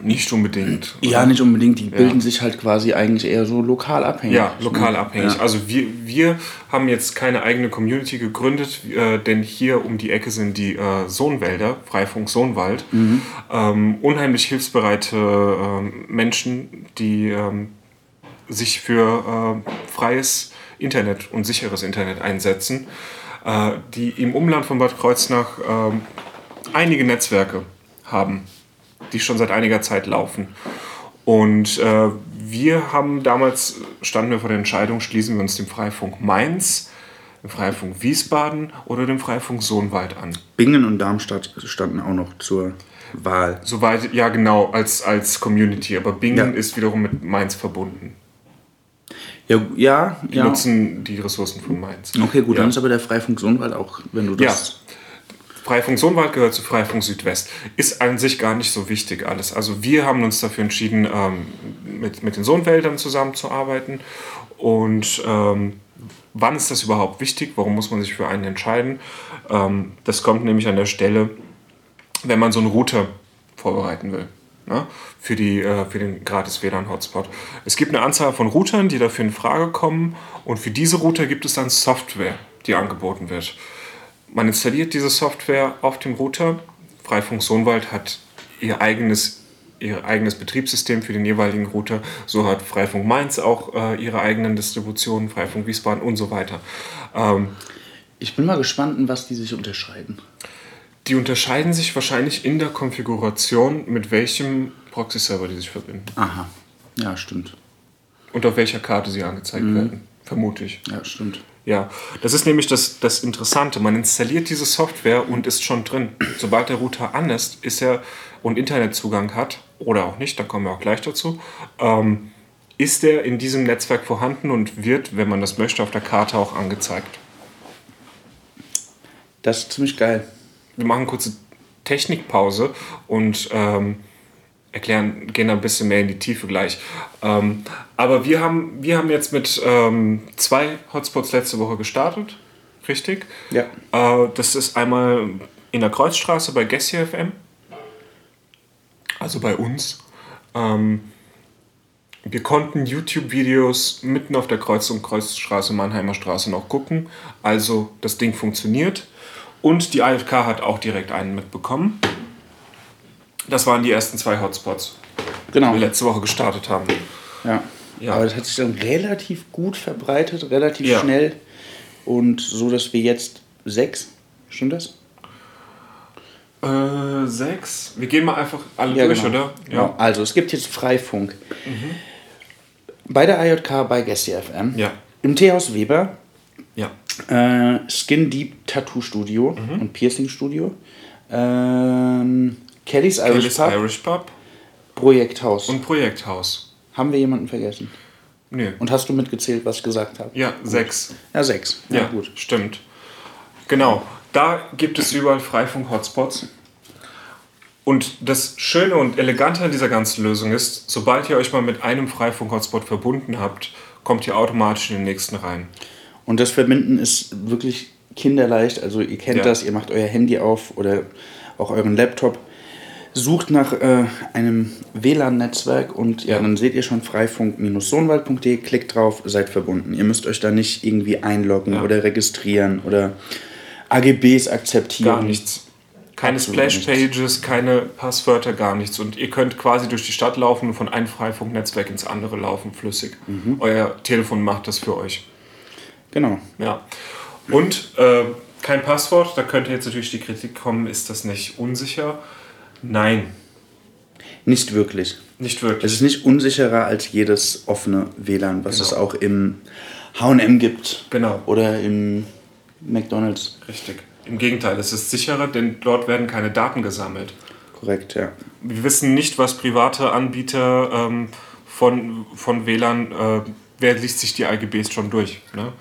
Nicht unbedingt. oder? Ja, nicht unbedingt. Die bilden sich halt quasi eigentlich eher so lokal abhängig. Ja, lokal abhängig. Ja. Also wir, wir haben jetzt keine eigene Community gegründet, äh, denn hier um die Ecke sind die äh, Sohnwälder, Freifunk Sohnwald, ähm, unheimlich hilfsbereite ähm, Menschen, die ähm, sich für äh, freies Internet und sicheres Internet einsetzen, äh, die im Umland von Bad Kreuznach ähm, einige Netzwerke haben, die schon seit einiger Zeit laufen. Und äh, wir haben damals, standen wir vor der Entscheidung, schließen wir uns dem Freifunk Mainz, dem Freifunk Wiesbaden oder dem Freifunk Sohnwald an. Bingen und Darmstadt standen auch noch zur Wahl. Soweit, ja genau, als, als Community. Aber Bingen Ja. ist wiederum mit Mainz verbunden. Ja, ja, Die ja. nutzen die Ressourcen von Mainz. Okay, gut, ja. dann ist aber der Freifunk Sohnwald auch, wenn du das. Freifunk Sohnwald gehört zu Freifunk Südwest. Ist an sich gar nicht so wichtig alles. Also wir haben uns dafür entschieden, ähm, mit, mit den Sohnwäldern zusammenzuarbeiten. Und ähm, wann ist das überhaupt wichtig? Warum muss man sich für einen entscheiden? Ähm, das kommt nämlich an der Stelle, wenn man so einen Router vorbereiten will. Ne? Für, die, äh, für den gratis WLAN-Hotspot. Es gibt eine Anzahl von Routern, die dafür in Frage kommen. Und für diese Router gibt es dann Software, die angeboten wird. Man installiert diese Software auf dem Router. Freifunk Sohnwald hat ihr eigenes, ihr eigenes Betriebssystem für den jeweiligen Router. So hat Freifunk Mainz auch äh, ihre eigenen Distributionen, Freifunk Wiesbaden und so weiter. Ähm, Ich bin mal gespannt, in was die sich unterscheiden. die unterscheiden sich wahrscheinlich in der Konfiguration, mit welchem Proxy-Server die sich verbinden. Aha. Ja, stimmt. Und auf welcher Karte sie angezeigt werden. Vermute ich. Ja, stimmt. Ja, das ist nämlich das, das Interessante. Man installiert diese Software und ist schon drin. Sobald der Router an ist, ist er und Internetzugang hat, oder auch nicht, da kommen wir auch gleich dazu, ähm, ist er in diesem Netzwerk vorhanden und wird, wenn man das möchte, auf der Karte auch angezeigt. Das ist ziemlich geil. Wir machen eine kurze Technikpause und ähm, erklären, gehen da ein bisschen mehr in die Tiefe gleich. Ähm, aber wir haben, wir haben jetzt mit ähm, zwei Hotspots letzte Woche gestartet, richtig? Ja. Äh, das ist einmal in der Kreuzstraße bei Gessi FM, also bei uns. Ähm, wir konnten YouTube-Videos mitten auf der Kreuzung Kreuzstraße, Mannheimer Straße noch gucken. Also das Ding funktioniert. Und die AFK hat auch direkt einen mitbekommen. Das waren die ersten zwei Hotspots, Genau. die wir letzte Woche gestartet haben. Ja. Ja. Aber das hat sich dann relativ gut verbreitet, relativ Ja. schnell. Und so, dass wir jetzt sechs, stimmt das? Äh, sechs. Wir gehen mal einfach alle Ja, durch, genau. oder? Genau. Also, es gibt jetzt Freifunk. Bei der IJK bei Gessi FM. Ja. Im Teehaus Weber. Ja. Äh, Skin Deep Tattoo Studio Mhm. und Piercing Studio. Ähm, Kelly's Irish Kelly's Pub. Irish Pub Projekthaus. und Projekthaus. Haben wir jemanden vergessen? Nö. Und hast du mitgezählt, was ich gesagt habe? Ja, sechs. Ja, sechs. Ja, Ja, gut. stimmt. Genau, da gibt es überall Freifunk-Hotspots. Und das Schöne und Elegante an dieser ganzen Lösung ist, sobald ihr euch mal mit einem Freifunk-Hotspot verbunden habt, kommt ihr automatisch in den nächsten rein. Und das Verbinden ist wirklich kinderleicht. Also ihr kennt Ja. das, ihr macht euer Handy auf oder auch euren Laptop, sucht nach äh, einem WLAN-Netzwerk und ja, dann seht ihr schon freifunk-sohnwald.de, klickt drauf, seid verbunden. Ihr müsst euch da nicht irgendwie einloggen Ja. oder registrieren oder AGBs akzeptieren. Gar nichts. Keine Splash-Pages, keine Passwörter, gar nichts. Und ihr könnt quasi durch die Stadt laufen und von einem Freifunk-Netzwerk ins andere laufen, flüssig. Euer Telefon macht das für euch. Genau. Ja. Und äh, kein Passwort, da könnte jetzt natürlich die Kritik kommen, ist das nicht unsicher? Nein, Nicht wirklich. nicht Es wirklich. ist nicht unsicherer als jedes offene WLAN, was Genau. es auch im HM gibt. Genau. Oder im McDonalds. Richtig. Im Gegenteil, es ist sicherer, denn dort werden keine Daten gesammelt. Korrekt, ja. Wir wissen nicht, was private Anbieter ähm, von, von WLAN, äh, wer liest sich die AGBs schon durch. Ne?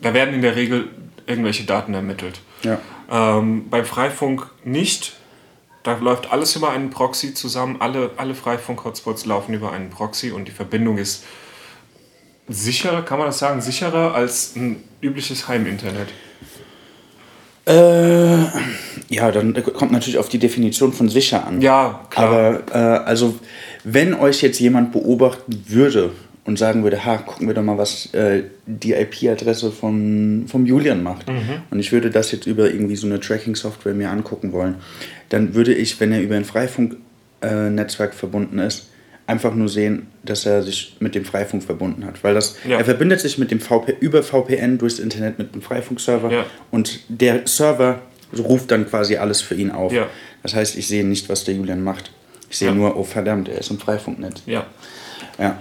Da werden in der Regel irgendwelche Daten ermittelt. ja. Ähm, beim Freifunk nicht. Da läuft alles über einen Proxy zusammen. Alle, alle Freifunk-Hotspots laufen über einen Proxy und die Verbindung ist sicherer, kann man das sagen, sicherer als ein übliches Heiminternet. Äh, ja, dann kommt natürlich auf die Definition von sicher an. Ja, klar. Aber äh, also, wenn euch jetzt jemand beobachten würde und sagen würde, ha, gucken wir doch mal, was äh, die IP-Adresse vom, vom Julian macht. Und ich würde das jetzt über irgendwie so eine Tracking-Software mir angucken wollen, dann würde ich, wenn er über ein Freifunk-Netzwerk verbunden ist, einfach nur sehen, dass er sich mit dem Freifunk verbunden hat. Weil das, Ja. er verbindet sich mit dem VP, über VPN durchs Internet mit dem Freifunkserver Ja. und der Server ruft dann quasi alles für ihn auf. Ja. Das heißt, ich sehe nicht, was der Julian macht. Ich sehe nur, oh verdammt, er ist im Freifunknetz. Ja. Ja.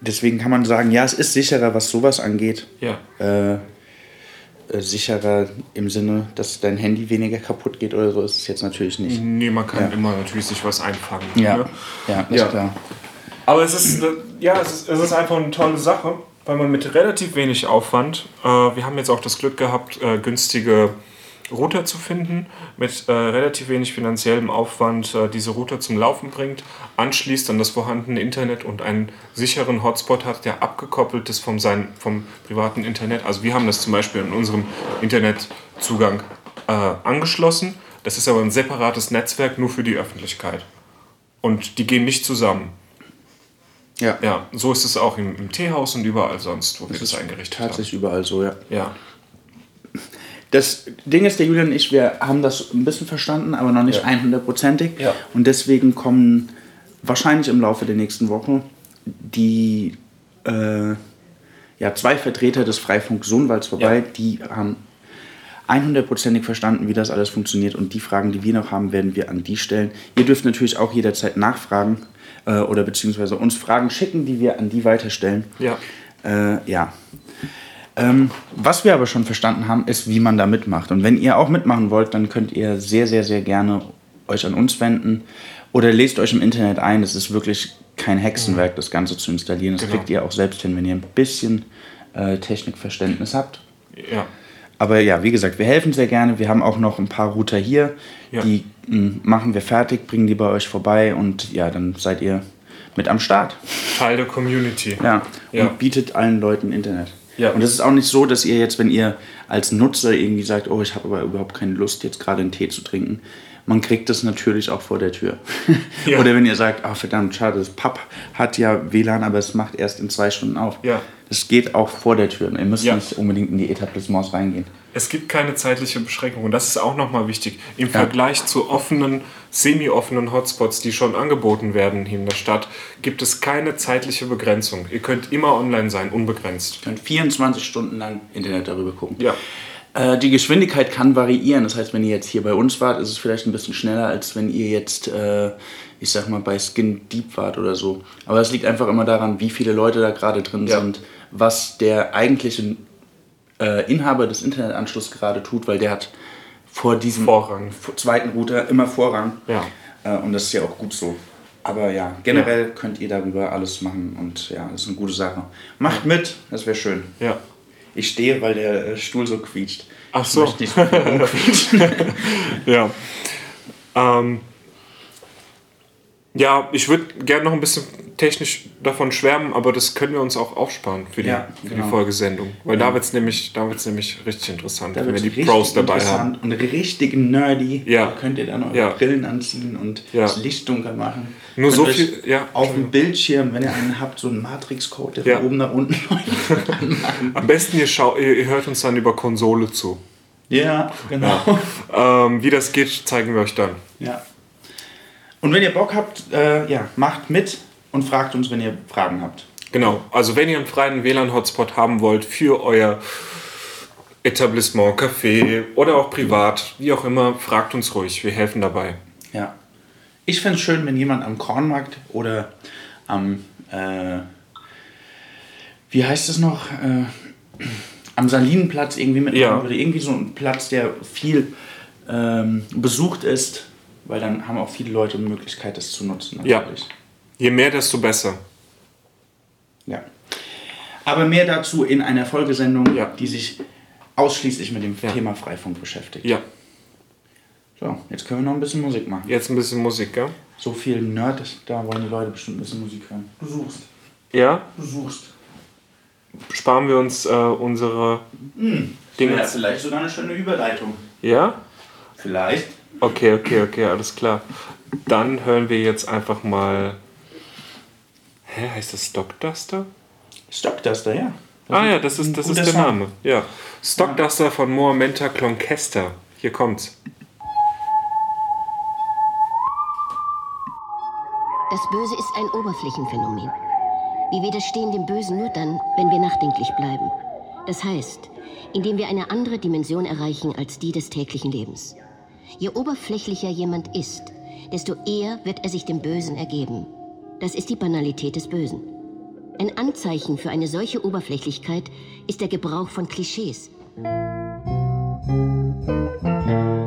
Deswegen kann man sagen, ja, es ist sicherer, was sowas angeht. Ja. Äh, äh, sicherer im Sinne, dass dein Handy weniger kaputt geht oder so, ist es jetzt natürlich nicht. Nee, man kann Ja. immer natürlich sich was einfangen. Ja, Ne? ja, ist Ja. klar. Aber es ist, äh, ja, es ist, es ist einfach eine tolle Sache, weil man mit relativ wenig Aufwand, äh, wir haben jetzt auch das Glück gehabt, äh, günstige Router zu finden, mit äh, relativ wenig finanziellem Aufwand äh, diese Router zum Laufen bringt, anschließt an das vorhandene Internet und einen sicheren Hotspot hat, der abgekoppelt ist vom, sein, vom privaten Internet. Also wir haben das zum Beispiel in unserem Internetzugang äh, angeschlossen. Das ist aber ein separates Netzwerk nur für die Öffentlichkeit. Und die gehen nicht zusammen. Ja, Ja, so ist es auch im, im Teehaus und überall sonst, wo wir das eingerichtet tatsächlich überall so, ja. haben. Ja, Das Ding ist, der Julian und ich, wir haben das ein bisschen verstanden, aber noch nicht. 100%ig. Ja. Und deswegen kommen wahrscheinlich im Laufe der nächsten Woche die äh, ja, zwei Vertreter des Freifunks Sohnwalds vorbei, Ja. die haben 100%ig verstanden, wie das alles funktioniert. Und die Fragen, die wir noch haben, werden wir an die stellen. Ihr dürft natürlich auch jederzeit nachfragen äh, oder beziehungsweise uns Fragen schicken, die wir an die weiterstellen. ja, Äh, ja. Ähm, was wir aber schon verstanden haben, ist, wie man da mitmacht. Und wenn ihr auch mitmachen wollt, dann könnt ihr sehr, sehr, sehr gerne euch an uns wenden oder lest euch im Internet ein. Es ist wirklich kein Hexenwerk, das Ganze zu installieren. Das Genau. kriegt ihr auch selbst hin, wenn ihr ein bisschen äh, Technikverständnis habt. ja, Aber ja, wie gesagt, wir helfen sehr gerne. Wir haben auch noch ein paar Router hier. Ja. Die mh, machen wir fertig, bringen die bei euch vorbei und ja, dann seid ihr mit am Start. Teil der Community. Ja, Ja. und bietet allen Leuten Internet. Ja. Und es ist auch nicht so, dass ihr jetzt, wenn ihr als Nutzer irgendwie sagt, oh, ich habe aber überhaupt keine Lust, jetzt gerade einen Tee zu trinken, man kriegt das natürlich auch vor der Tür. Ja. Oder wenn ihr sagt, ach verdammt, schade, das Pub hat ja WLAN, aber es macht erst in zwei Stunden auf. Ja. Das geht auch vor der Tür. Ihr müsst Ja. nicht unbedingt in die Etablissements reingehen. Es gibt keine zeitliche Beschränkung und das ist auch nochmal wichtig. Im Vergleich zu offenen, semi-offenen Hotspots, die schon angeboten werden hier in der Stadt, gibt es keine zeitliche Begrenzung. Ihr könnt immer online sein, unbegrenzt. Ihr könnt 24 Stunden lang Internet darüber gucken. Ja. Äh, die Geschwindigkeit kann variieren. Das heißt, wenn ihr jetzt hier bei uns wart, ist es vielleicht ein bisschen schneller, als wenn ihr jetzt, äh, ich sag mal, bei Skin Deep wart oder so. Aber es liegt einfach immer daran, wie viele Leute da gerade drin Ja. sind, was der eigentliche äh, Inhaber des Internetanschlusses gerade tut, weil der hat vor diesem Vorrang. zweiten Router immer Vorrang. Ja. Äh, und das ist ja auch gut so. Aber ja, generell könnt ihr darüber alles machen und ja, das ist eine gute Sache. Macht mit, das wäre schön. Ja. Ich stehe, weil der äh, Stuhl so quietscht. Ach Ich so. möchte nicht rumquietschen. Ja. Ähm, ja, ich würde gerne noch ein bisschen technisch davon schwärmen, aber das können wir uns auch aufsparen für die, Ja, für genau. die Folgesendung. Weil da wird es nämlich, da wird's nämlich richtig interessant, Da wenn wir die Pros dabei interessant haben. Und richtig nerdy. Ja. Da könnt ihr dann eure Ja. Brillen anziehen und Ja. das Licht dunkel machen. Nur Könnt so viel- ja, Auf dem Bildschirm, wenn ihr einen habt, so einen Matrix-Code, der Ja. von oben nach unten. Am besten ihr, schau, ihr, ihr hört uns dann über Konsole zu. ja, genau. Ähm, wie das geht, zeigen wir euch dann. Ja. Und wenn ihr Bock habt, äh, ja, macht mit und fragt uns, wenn ihr Fragen habt. Genau, also wenn ihr einen freien WLAN-Hotspot haben wollt für euer Etablissement, Café oder auch privat, wie auch immer, fragt uns ruhig, wir helfen dabei. Ja. Ich fände es schön, wenn jemand am Kornmarkt oder am, äh, wie heißt es noch, äh, am Salinenplatz irgendwie mitmachen Ja. würde. Irgendwie so ein Platz, der viel ähm, besucht ist, weil dann haben auch viele Leute die Möglichkeit, das zu nutzen. Ja. Natürlich. Je mehr, desto besser. ja. Aber mehr dazu in einer Folgesendung, Ja. die sich ausschließlich mit dem Ja. Thema Freifunk beschäftigt. Ja, So, jetzt können wir noch ein bisschen Musik machen. jetzt ein bisschen Musik, gell? So viel Nerd, da wollen die Leute bestimmt ein bisschen Musik hören. Du suchst. Ja, Du suchst. sparen wir uns äh, unsere Dinge. vielleicht sogar eine schöne Überleitung. Ja? Vielleicht. Okay, okay, okay, alles klar. Dann hören wir jetzt einfach mal. Hä, heißt das Stockduster? Stockduster, ja. Ah ja, das ist, das ist der Song. Name. Ja. Stockduster von Moamenta Clonkester. Hier kommt's. Das Böse ist ein Oberflächenphänomen. Wir widerstehen dem Bösen nur dann, wenn wir nachdenklich bleiben. Das heißt, indem wir eine andere Dimension erreichen als die des täglichen Lebens. Je oberflächlicher jemand ist, desto eher wird er sich dem Bösen ergeben. Das ist die Banalität des Bösen. Ein Anzeichen für eine solche Oberflächlichkeit ist der Gebrauch von Klischees. Don't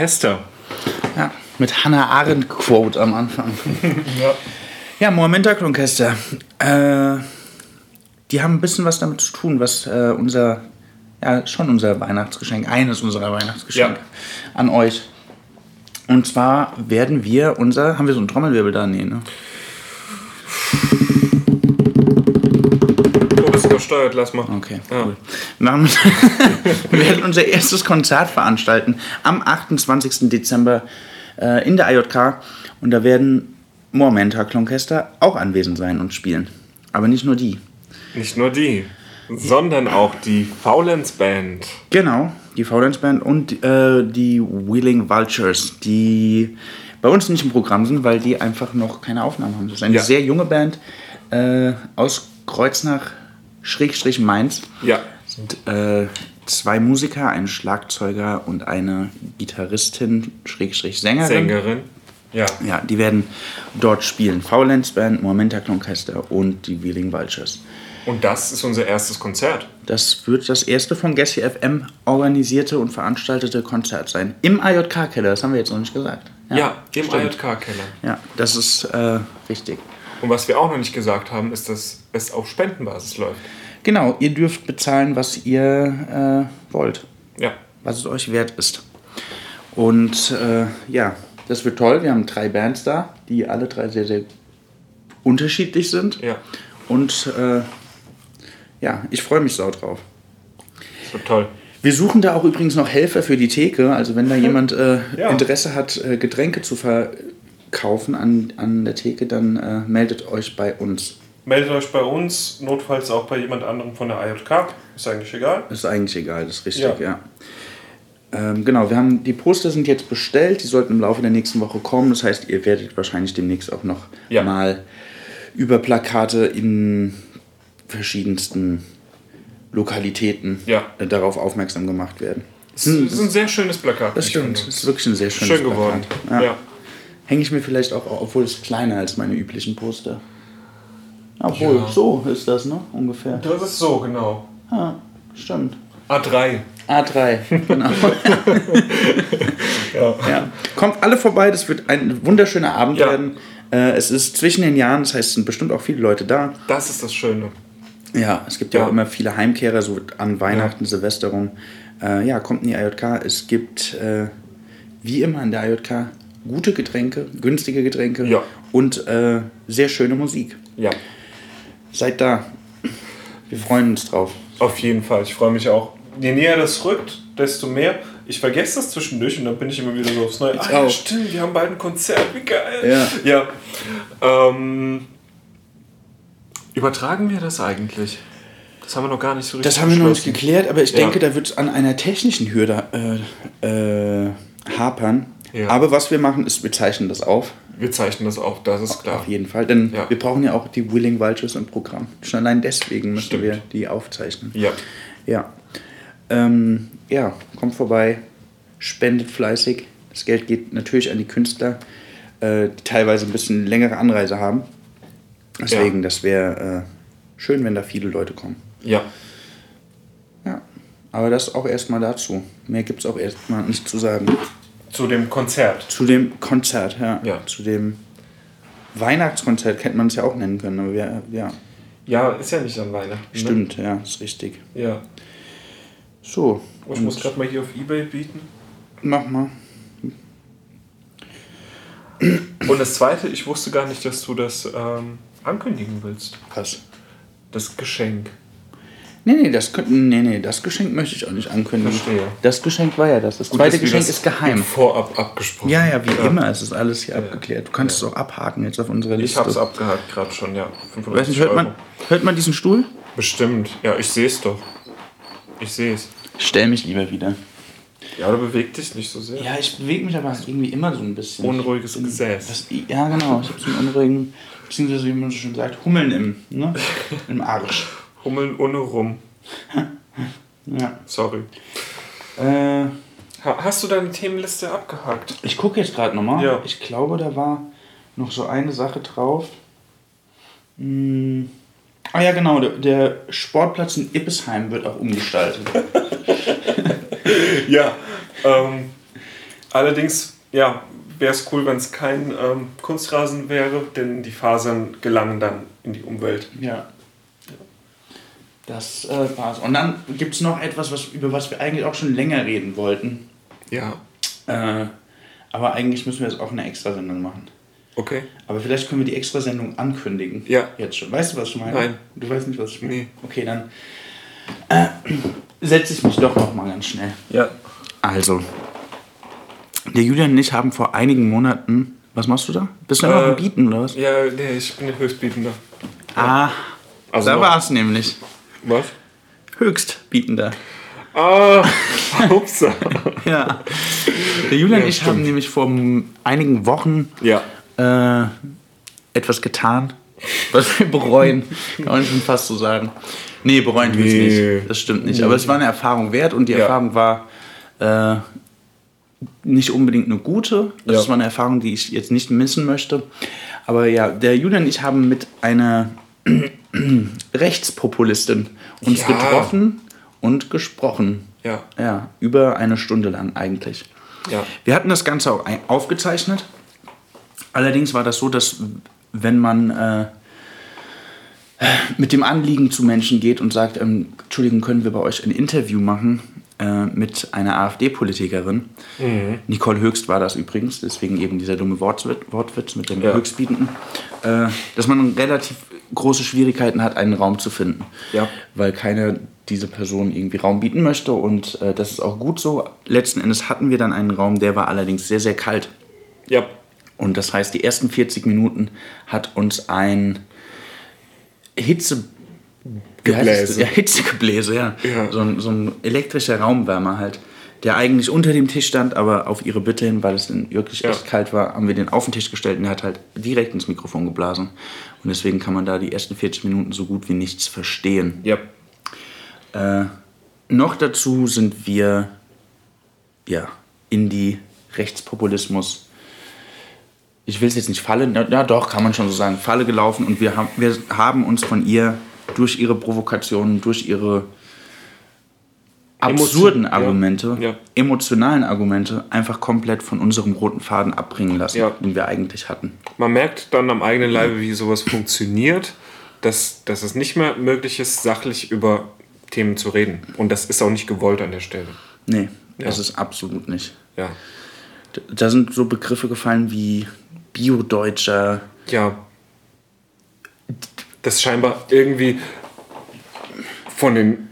Klonkester. Ja, mit Hannah Arendt Quote am Anfang. Ja. Ja, Moamenta Klonkester. Äh, die haben ein bisschen was damit zu tun, was äh, unser, ja, schon unser Weihnachtsgeschenk, eines unserer Weihnachtsgeschenke Ja. an euch. Und zwar werden wir unser, haben wir so einen Trommelwirbel da? Nee, ne? Du bist übersteuert, lass mal. Okay, Ja. cool. Wir, werden unser erstes Konzert veranstalten am 28. Dezember äh, in der IJK. Und da werden Momenta Klonkester auch anwesend sein und spielen. Aber nicht nur die. Nicht nur die, sondern auch die Faulenz Band. Genau, die Faulenz Band und äh, die Wheeling Vultures, die bei uns nicht im Programm sind, weil die einfach noch keine Aufnahmen haben. Das ist eine Ja. sehr junge Band äh, aus Kreuznach, Schrägstrich Mainz. Ja. Sind äh, zwei Musiker, ein Schlagzeuger und eine Gitarristin, Schrägstrich Sängerin. Sängerin. Ja. Ja, die werden dort spielen. Faulenz Band, Momenta Klonkester und die Wheeling Vultures. Und das ist unser erstes Konzert. Das wird das erste von Gessi FM organisierte und veranstaltete Konzert sein. Im IJK-Keller, das haben wir jetzt noch nicht gesagt. Ja, im stimmt. IJK-Keller. Ja, das ist äh, richtig. Und was wir auch noch nicht gesagt haben, ist, dass es auf Spendenbasis läuft. Genau, ihr dürft bezahlen, was ihr äh, wollt, Ja. was es euch wert ist. Und äh, ja, das wird toll. Wir haben drei Bands da, die alle drei sehr, sehr unterschiedlich sind. Ja. Und äh, ja, ich freue mich sau drauf. Das wird toll. Wir suchen da auch übrigens noch Helfer für die Theke. Also wenn da jemand äh, Ja. Interesse hat, äh, Getränke zu verkaufen an, an der Theke, dann äh, meldet euch bei uns. Meldet euch bei uns, notfalls auch bei jemand anderem von der IJK. Ist eigentlich egal. Ist eigentlich egal, das ist richtig, Ja. ja. Ähm, genau, wir haben die Poster sind jetzt bestellt, die sollten im Laufe der nächsten Woche kommen. Das heißt, ihr werdet wahrscheinlich demnächst auch noch Ja. mal über Plakate in verschiedensten Lokalitäten Ja. äh, darauf aufmerksam gemacht werden. Das ist ein sehr schönes Plakat. Das stimmt, das ist wirklich ein sehr schönes Schön geworden. Plakat. Ja. Hänge ich mir vielleicht auch, obwohl es kleiner als meine üblichen Poster. Obwohl, Ja. so ist das, ne? Ungefähr. Das ist so, genau. Ja, stimmt. A3. A3, genau. ja. Kommt alle vorbei, das wird ein wunderschöner Abend Ja. werden. Äh, es ist zwischen den Jahren, das heißt, es sind bestimmt auch viele Leute da. Das ist das Schöne. Ja, es gibt ja, Ja. auch immer viele Heimkehrer, so an Weihnachten, Silvester rum. Äh, ja, kommt in die IJK. Es gibt, äh, wie immer in der IJK, gute Getränke, günstige Getränke Ja. und äh, sehr schöne Musik. Ja. Seid da. Wir freuen uns drauf. Auf jeden Fall. Ich freue mich auch. Je näher das rückt, desto mehr. Ich vergesse das zwischendurch und dann bin ich immer wieder so aufs Neue. Ah, ja, auch. stimmt, wir haben bald ein Konzert. Wie geil. Ja. ja. Ähm, übertragen wir das eigentlich? Das haben wir noch gar nicht so richtig Das haben wir noch nicht geklärt, aber ich Ja. denke, da wird es an einer technischen Hürde äh, äh, hapern. Ja. Aber was wir machen, ist, wir zeichnen das auf. Wir zeichnen das auf, das ist klar. Auf jeden Fall. Denn Ja. wir brauchen ja auch die Willing Vultures im Programm. Schon allein deswegen müssen Stimmt. wir die aufzeichnen. Ja. Ja. Ähm, ja, kommt vorbei, spendet fleißig. Das Geld geht natürlich an die Künstler, äh, die teilweise ein bisschen längere Anreise haben. Deswegen, Ja. das wäre äh, schön, wenn da viele Leute kommen. Ja. Ja. Aber das auch erstmal dazu. Mehr gibt es auch erstmal nicht zu sagen. Zu dem Konzert. Zu dem Konzert, ja. Ja. Zu dem Weihnachtskonzert hätte man es ja auch nennen können. Aber wir, ja, Ja, ist ja nicht an Weihnachten. ne? stimmt, ja, ist richtig. Ja. So, Oh, ich muss gerade mal hier auf Ebay bieten. mach mal. Und das zweite, ich wusste gar nicht, dass du das ähm, ankündigen willst. Was? Das Geschenk. Nee, nee, das, nee, nee, das Geschenk möchte ich auch nicht ankündigen. Verstehe. Das Geschenk war ja das. Das Gut, zweite Geschenk das ist geheim. Vorab abgesprochen. Ja, ja, wie immer. Es ist alles hier abgeklärt. Du kannst es auch abhaken jetzt auf unserer Ich Liste. hab's abgehakt gerade schon, ja. Weiß 95 nicht, hört man, hört man diesen Stuhl? Bestimmt. Ja, ich sehe es doch. Ich sehe es. Stell mich lieber wieder. Ja, aber beweg dich nicht so sehr. Ja, ich bewege mich aber irgendwie immer so ein bisschen. Unruhiges bin- Gesäß. Das, ja, genau. Ich habe so einen unruhigen, beziehungsweise wie man so schön sagt, Hummeln im, ne? im Arsch. Hummeln ohne rum. Ja. Sorry. Äh, Ha hast du deine Themenliste abgehakt? ich gucke jetzt gerade nochmal. Ja. Ich glaube, da war noch so eine Sache drauf. Hm. Ah ja, genau. Der, der Sportplatz in Ippesheim wird auch umgestaltet. Ja. Ähm, Allerdings, ja, wäre es cool, wenn es kein ähm, Kunstrasen wäre, denn die Fasern gelangen dann in die Umwelt. Ja. Das äh, war's. Und dann gibt es noch etwas, was, über was wir eigentlich auch schon länger reden wollten. Ja. Äh, aber eigentlich müssen wir jetzt auch eine Extrasendung machen. Okay. Aber vielleicht können wir die Extrasendung ankündigen. Ja. Jetzt schon. Weißt du, was ich meine? Nein. Du weißt nicht, was ich meine? Nee. Okay, dann äh, setze ich mich doch noch mal ganz schnell. Ja. Also, der Julian und ich haben vor einigen Monaten. Was machst du da? Bist du immer noch Äh, am Bieten oder was? Ja, nee, ich bin der Höchstbietender. Ah, Also da war es nämlich. Was? Höchstbietender. Ah, upsa. Ja. Der Julian Ja, und ich haben stimmt. nämlich vor einigen Wochen Ja. äh, etwas getan, was wir bereuen. Kann man schon fast so sagen. Nee, bereuen Nee. es nicht. Das stimmt nicht. Aber es war eine Erfahrung wert und die Ja. Erfahrung war äh, nicht unbedingt eine gute. Das Ja. war eine Erfahrung, die ich jetzt nicht missen möchte. Aber ja, der Julian und ich haben mit einer Rechtspopulistin uns Ja. getroffen und gesprochen. Ja. Ja, über eine Stunde lang eigentlich. Ja. Wir hatten das Ganze auch aufgezeichnet. Allerdings war das so, dass wenn man äh, mit dem Anliegen zu Menschen geht und sagt, ähm, Entschuldigung, können wir bei euch ein Interview machen äh, mit einer AfD-Politikerin. Nicole Höchst war das übrigens, deswegen eben dieser dumme Wortwitz, Wortwitz mit dem Ja. Höchstbietenden, äh, dass man relativ große Schwierigkeiten hat, einen Raum zu finden. Ja. Weil keiner diese Person irgendwie Raum bieten möchte und äh, das ist auch gut so. Letzten Endes hatten wir dann einen Raum, der war allerdings sehr, sehr kalt. Ja. Und das heißt, die ersten 40 Minuten hat uns ein Hitze... Gebläse. Ja, Hitzegebläse, ja. Ja. So, ein, so ein elektrischer Raumwärmer halt, der eigentlich unter dem Tisch stand, aber auf ihre Bitte hin, weil es dann wirklich Ja. echt kalt war, haben wir den auf den Tisch gestellt und der hat halt direkt ins Mikrofon geblasen. Und deswegen kann man da die ersten 40 Minuten so gut wie nichts verstehen. Ja. Äh, noch dazu sind wir ja, in die Rechtspopulismus. Ich will es jetzt nicht Falle, na, ja doch, kann man schon so sagen, Falle gelaufen und wir haben, wir haben uns von ihr durch ihre Provokationen, durch ihre absurden ja. Argumente, Ja. emotionalen Argumente einfach komplett von unserem roten Faden abbringen lassen, Ja. den wir eigentlich hatten. Man merkt dann am eigenen Leibe, wie sowas funktioniert, dass, dass es nicht mehr möglich ist, sachlich über Themen zu reden. Und das ist auch nicht gewollt an der Stelle. Nee, Ja. das ist absolut nicht. Ja. Da sind so Begriffe gefallen wie Bio-Deutscher, Ja. Das scheinbar irgendwie von den,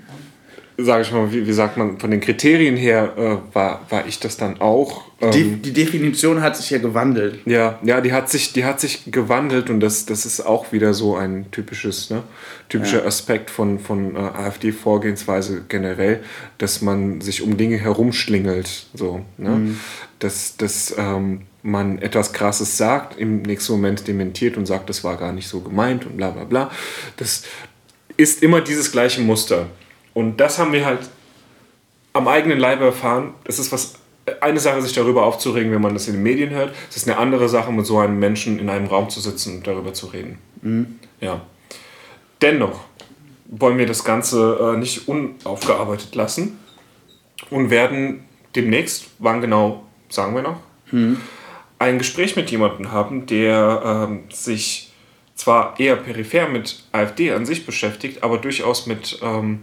sage ich mal, wie, wie sagt man, von den Kriterien her äh, war, war ich das dann auch. Ähm, Die, die Definition hat sich ja gewandelt. Ja, ja, die hat sich, die hat sich gewandelt und das, das ist auch wieder so ein typisches, ne, typischer Aspekt von, von äh, AfD-Vorgehensweise generell, dass man sich um Dinge herumschlingelt, so, ne, dass, dass ähm, man etwas Krasses sagt, im nächsten Moment dementiert und sagt, das war gar nicht so gemeint und bla bla bla. Das ist immer dieses gleiche Muster. Und das haben wir halt am eigenen Leibe erfahren. Es ist was eine Sache, sich darüber aufzuregen, wenn man das in den Medien hört. Es ist eine andere Sache, mit so einem Menschen in einem Raum zu sitzen und darüber zu reden. Ja. Dennoch wollen wir das Ganze äh, nicht unaufgearbeitet lassen und werden demnächst, wann genau, sagen wir noch, ein Gespräch mit jemandem haben, der ähm, sich zwar eher peripher mit AfD an sich beschäftigt, aber durchaus mit, ähm,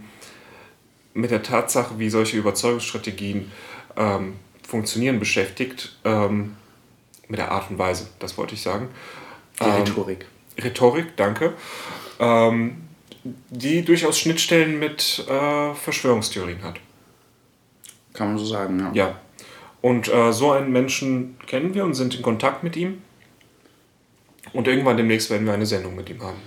mit der Tatsache, wie solche Überzeugungsstrategien ähm, funktionieren, beschäftigt. Ähm, mit der Art und Weise, das wollte ich sagen. Die Ähm, Rhetorik. Rhetorik, danke. Ähm, die durchaus Schnittstellen mit äh, Verschwörungstheorien hat. Kann man so sagen, ja. Ja. Und äh, so einen Menschen kennen wir und sind in Kontakt mit ihm. Und irgendwann demnächst werden wir eine Sendung mit ihm haben.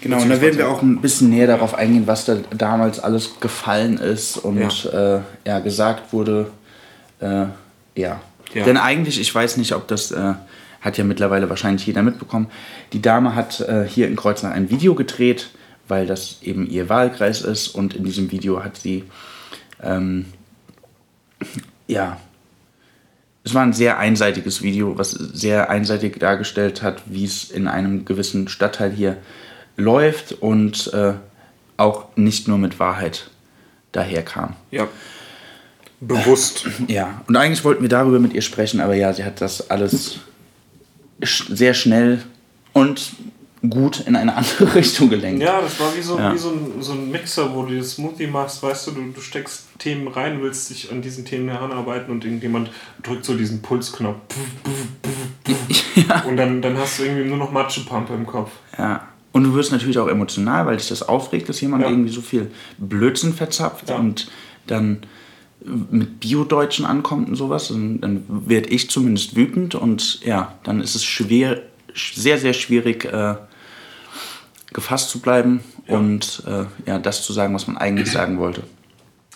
Genau, und da werden wir auch ein bisschen näher darauf eingehen, was da damals alles gefallen ist und ja, äh, ja gesagt wurde. Äh, ja. Ja. Denn eigentlich, ich weiß nicht, ob das äh, hat ja mittlerweile wahrscheinlich jeder mitbekommen. Die Dame hat äh, hier in Kreuznach ein Video gedreht, weil das eben ihr Wahlkreis ist und in diesem Video hat sie ähm, ja es war ein sehr einseitiges Video, was sehr einseitig dargestellt hat, wie es in einem gewissen Stadtteil hier läuft und äh, auch nicht nur mit Wahrheit daherkam. Ja. bewusst. Ja, und eigentlich wollten wir darüber mit ihr sprechen, aber ja, sie hat das alles sch sehr schnell und gut in eine andere Richtung gelenkt. Ja, das war wie so, Ja. wie so, ein, so ein Mixer, wo du das Smoothie machst, weißt du, du, du steckst Themen rein, willst dich an diesen Themen heranarbeiten und irgendjemand drückt so diesen Pulsknopf. Und dann, dann hast du irgendwie nur noch Matschepampe im Kopf. Ja. Und du wirst natürlich auch emotional, weil dich das aufregt, dass jemand Ja. irgendwie so viel Blödsinn verzapft Ja. und dann mit Bio-Deutschen ankommt und sowas. Und dann werde ich zumindest wütend und ja, dann ist es schwer, sehr, sehr schwierig, äh, gefasst zu bleiben und äh, ja, das zu sagen, was man eigentlich sagen wollte.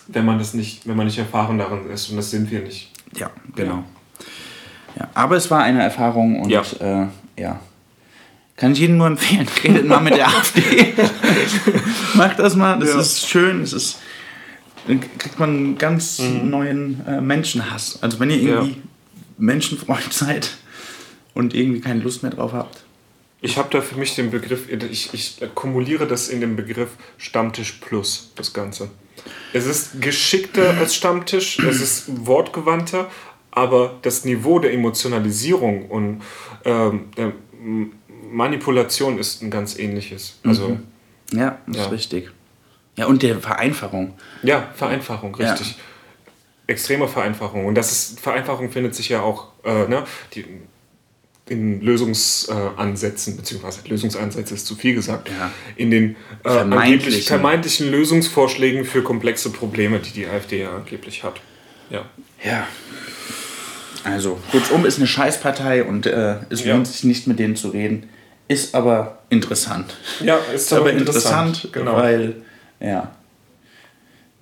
Wenn man das nicht, wenn man nicht erfahren darin ist. Und das sind wir nicht. Ja, genau. Ja, aber es war eine Erfahrung und Ja. ja, äh, ja. Kann ich jedem nur empfehlen. Redet mal mit der AfD. Macht das mal, das Ja. ist schön, es ist dann kriegt man einen ganz Mhm. neuen äh, Menschenhass. Also wenn ihr irgendwie Menschenfreund seid und irgendwie keine Lust mehr drauf habt. Ich habe da für mich den Begriff, ich, ich kumuliere das in dem Begriff Stammtisch Plus, das Ganze. Es ist geschickter als Stammtisch, es ist wortgewandter, aber das Niveau der Emotionalisierung und ähm, Manipulation ist ein ganz ähnliches. Also, Ja, das Ja. ist richtig. Ja, und der Vereinfachung. ja, Vereinfachung, Ja. richtig. Extreme Vereinfachung. Und das ist, Vereinfachung findet sich ja auch äh, ne, die, in Lösungsansätzen, beziehungsweise Lösungsansätze ist zu viel gesagt, Ja. in den äh, Vermeintlichen. vermeintlichen Lösungsvorschlägen für komplexe Probleme, die die AfD ja angeblich hat. Ja. Ja. Also, kurzum ist eine Scheißpartei und äh, es Ja. lohnt sich nicht mit denen zu reden. Ist aber interessant. Ja, ist Ist aber interessant, interessant, genau. weil, ja,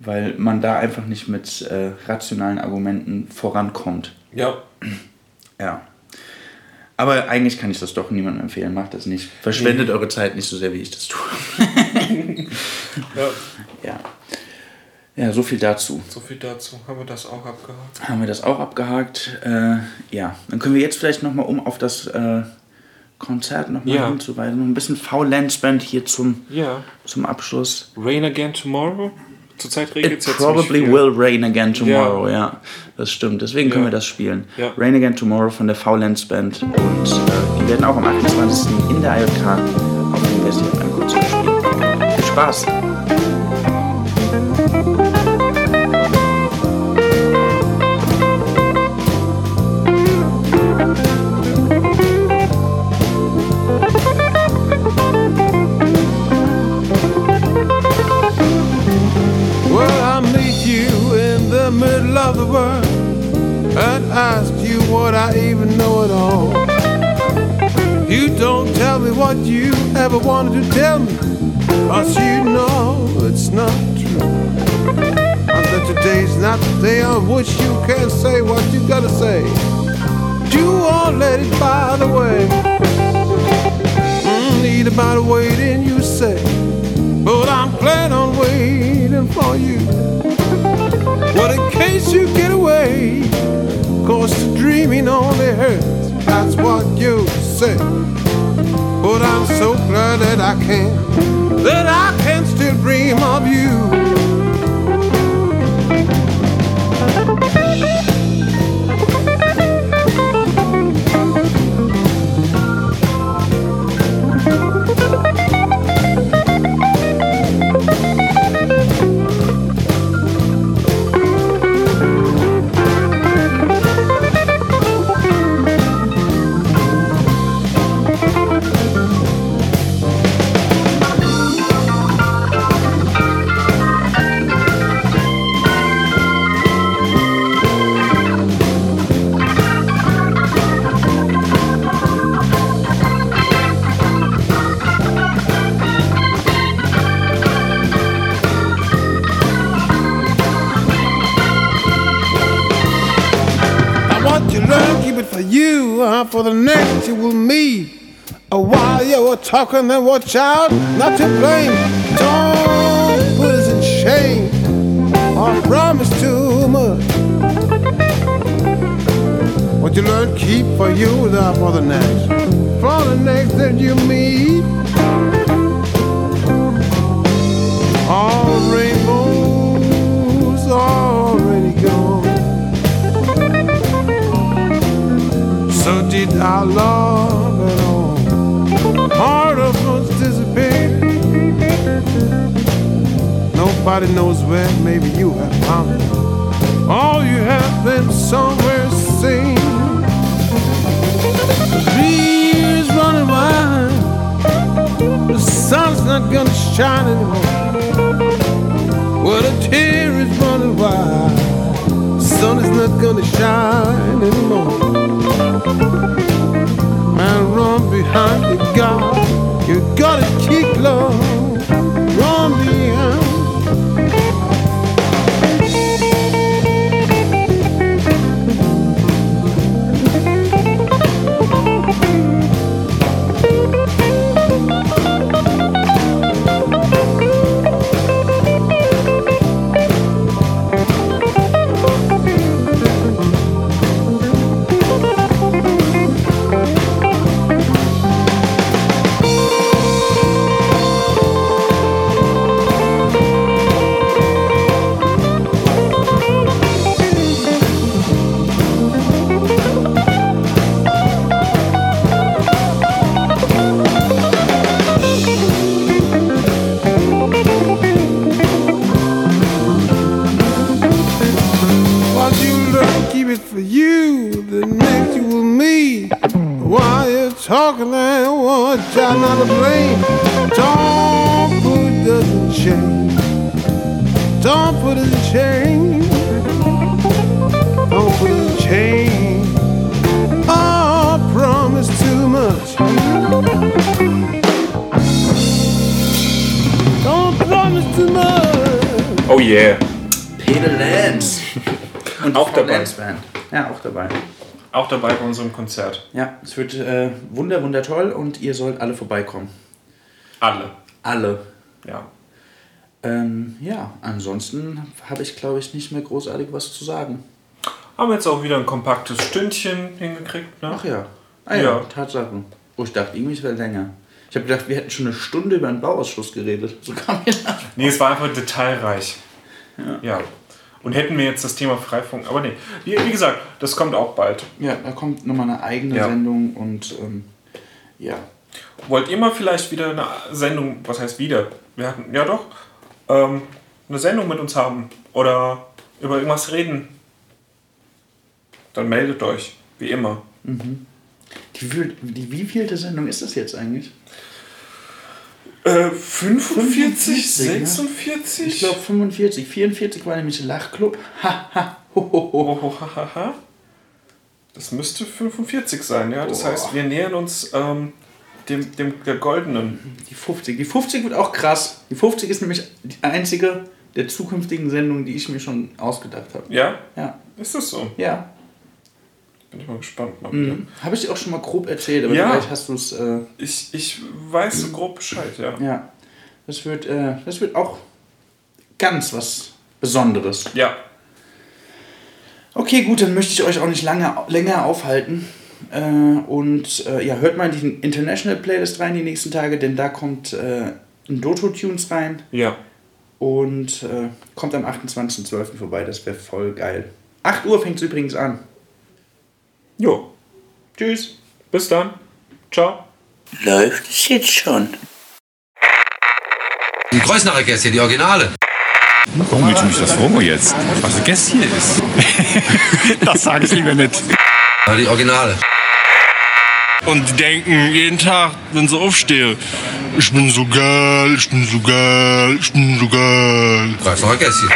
weil man da einfach nicht mit äh, rationalen Argumenten vorankommt. Ja. Ja. Aber eigentlich kann ich das doch niemandem empfehlen. Macht das nicht. Verschwendet Nee. eure Zeit nicht so sehr, wie ich das tue. ja. Ja. Ja, so viel dazu. So viel dazu. Haben wir das auch abgehakt? Haben wir das auch abgehakt? Äh, ja, dann können wir jetzt vielleicht nochmal, um auf das äh, Konzert nochmal Ja. hinzuweisen, ein bisschen Faulenz-Band hier zum, Ja. zum Abschluss. Rain Again Tomorrow? Zurzeit regnet es jetzt probably will rain again tomorrow, ja. Das stimmt. Deswegen können Ja. wir das spielen. Ja. Rain Again Tomorrow von der Faulenz Band. Und äh, die werden auch am 28. in der IJK auf dem Festival ein Konzert spielen. Viel Spaß! Of the world and ask you what I even know at all. You don't tell me what you ever wanted to tell me, cause you know it's not true. And that today's not the day on which you can say what you gotta say. You won't let it by the way. Mm, need about waiting, you say. But I'm planning on waiting for you. Cause dreaming only hurts. That's what you say. But I'm so glad that I can, that I can still dream of you. For the next you will meet. A while you were talking, then watch out, not to blame. Don't put us in shame or promise too much. What you learn, keep for you, uh, for the next, for the next that you meet. All rainbows our love at all. Part of us dissipated. Nobody knows where, maybe you have found it. All you have been somewhere seen. The years running wild. The sun's not gonna shine anymore. Well, a tear is running wild. The sun is not gonna shine anymore. and you got, you gotta keep love. Band. Ja, auch dabei. Auch dabei bei unserem Konzert. Ja, es wird äh, wunder, wunder toll und ihr sollt alle vorbeikommen. Alle. Alle. Ja. Ähm, ja, ansonsten habe ich, glaube ich, nicht mehr großartig was zu sagen. Haben jetzt auch wieder ein kompaktes Stündchen hingekriegt, ne? Ach ja. Ah ja, Ja. Tatsache. Oh, ich dachte, irgendwie es wäre länger. Ich habe gedacht, wir hätten schon eine Stunde über den Bauausschuss geredet. So kam mir das. Nee, es war einfach detailreich. Ja. Und hätten wir jetzt das Thema Freifunk, aber nee. Wie, wie gesagt, das kommt auch bald. Ja, da kommt nochmal eine eigene Ja. Sendung und ähm, ja. Wollt ihr mal vielleicht wieder eine Sendung, was heißt wieder? Wir hatten, ja doch, ähm, eine Sendung mit uns haben oder über irgendwas reden? Dann meldet euch, wie immer. Die, wie- die wievielte Sendung ist das jetzt eigentlich? Äh, 45, 46, ne? 46? Ich glaube 45. 44 war nämlich Lachclub. Ha, ha, ho, ho, ho. Ha, ha, ha. Das müsste 45 sein, ja. Das Boah. heißt, wir nähern uns ähm, dem, dem der goldenen. Die 50. Die 50 wird auch krass. Die 50 ist nämlich die einzige der zukünftigen Sendungen, die ich mir schon ausgedacht habe. Ja? Ja. Ist das so? Ja. Bin ich mal gespannt. Mal. Mhm. Habe ich dir auch schon mal grob erzählt, aber Ja. vielleicht hast du es. Äh, Ich, ich weiß so grob Bescheid, ja. ja. Das wird, äh, das wird auch ganz was Besonderes. Ja. Okay, gut, dann möchte ich euch auch nicht lange, länger aufhalten. Äh, und äh, ja, hört mal in die International Playlist rein die nächsten Tage, denn da kommt äh, ein Doto-Tunes rein. Ja. Und äh, kommt am 28.12. vorbei, das wäre voll geil. 8 Uhr fängt es übrigens an. Jo. Tschüss. Bis dann. Ciao. Läuft es jetzt schon? Die Kreuznacher Gäste, die Originale. Warum willst du mich das fragen jetzt? Was für Gäste hier ist? das sage ich lieber nicht. Die Originale. Und die denken jeden Tag, wenn sie aufstehen, ich bin so geil, ich bin so geil, ich bin so geil. Kreuznacher Gäste.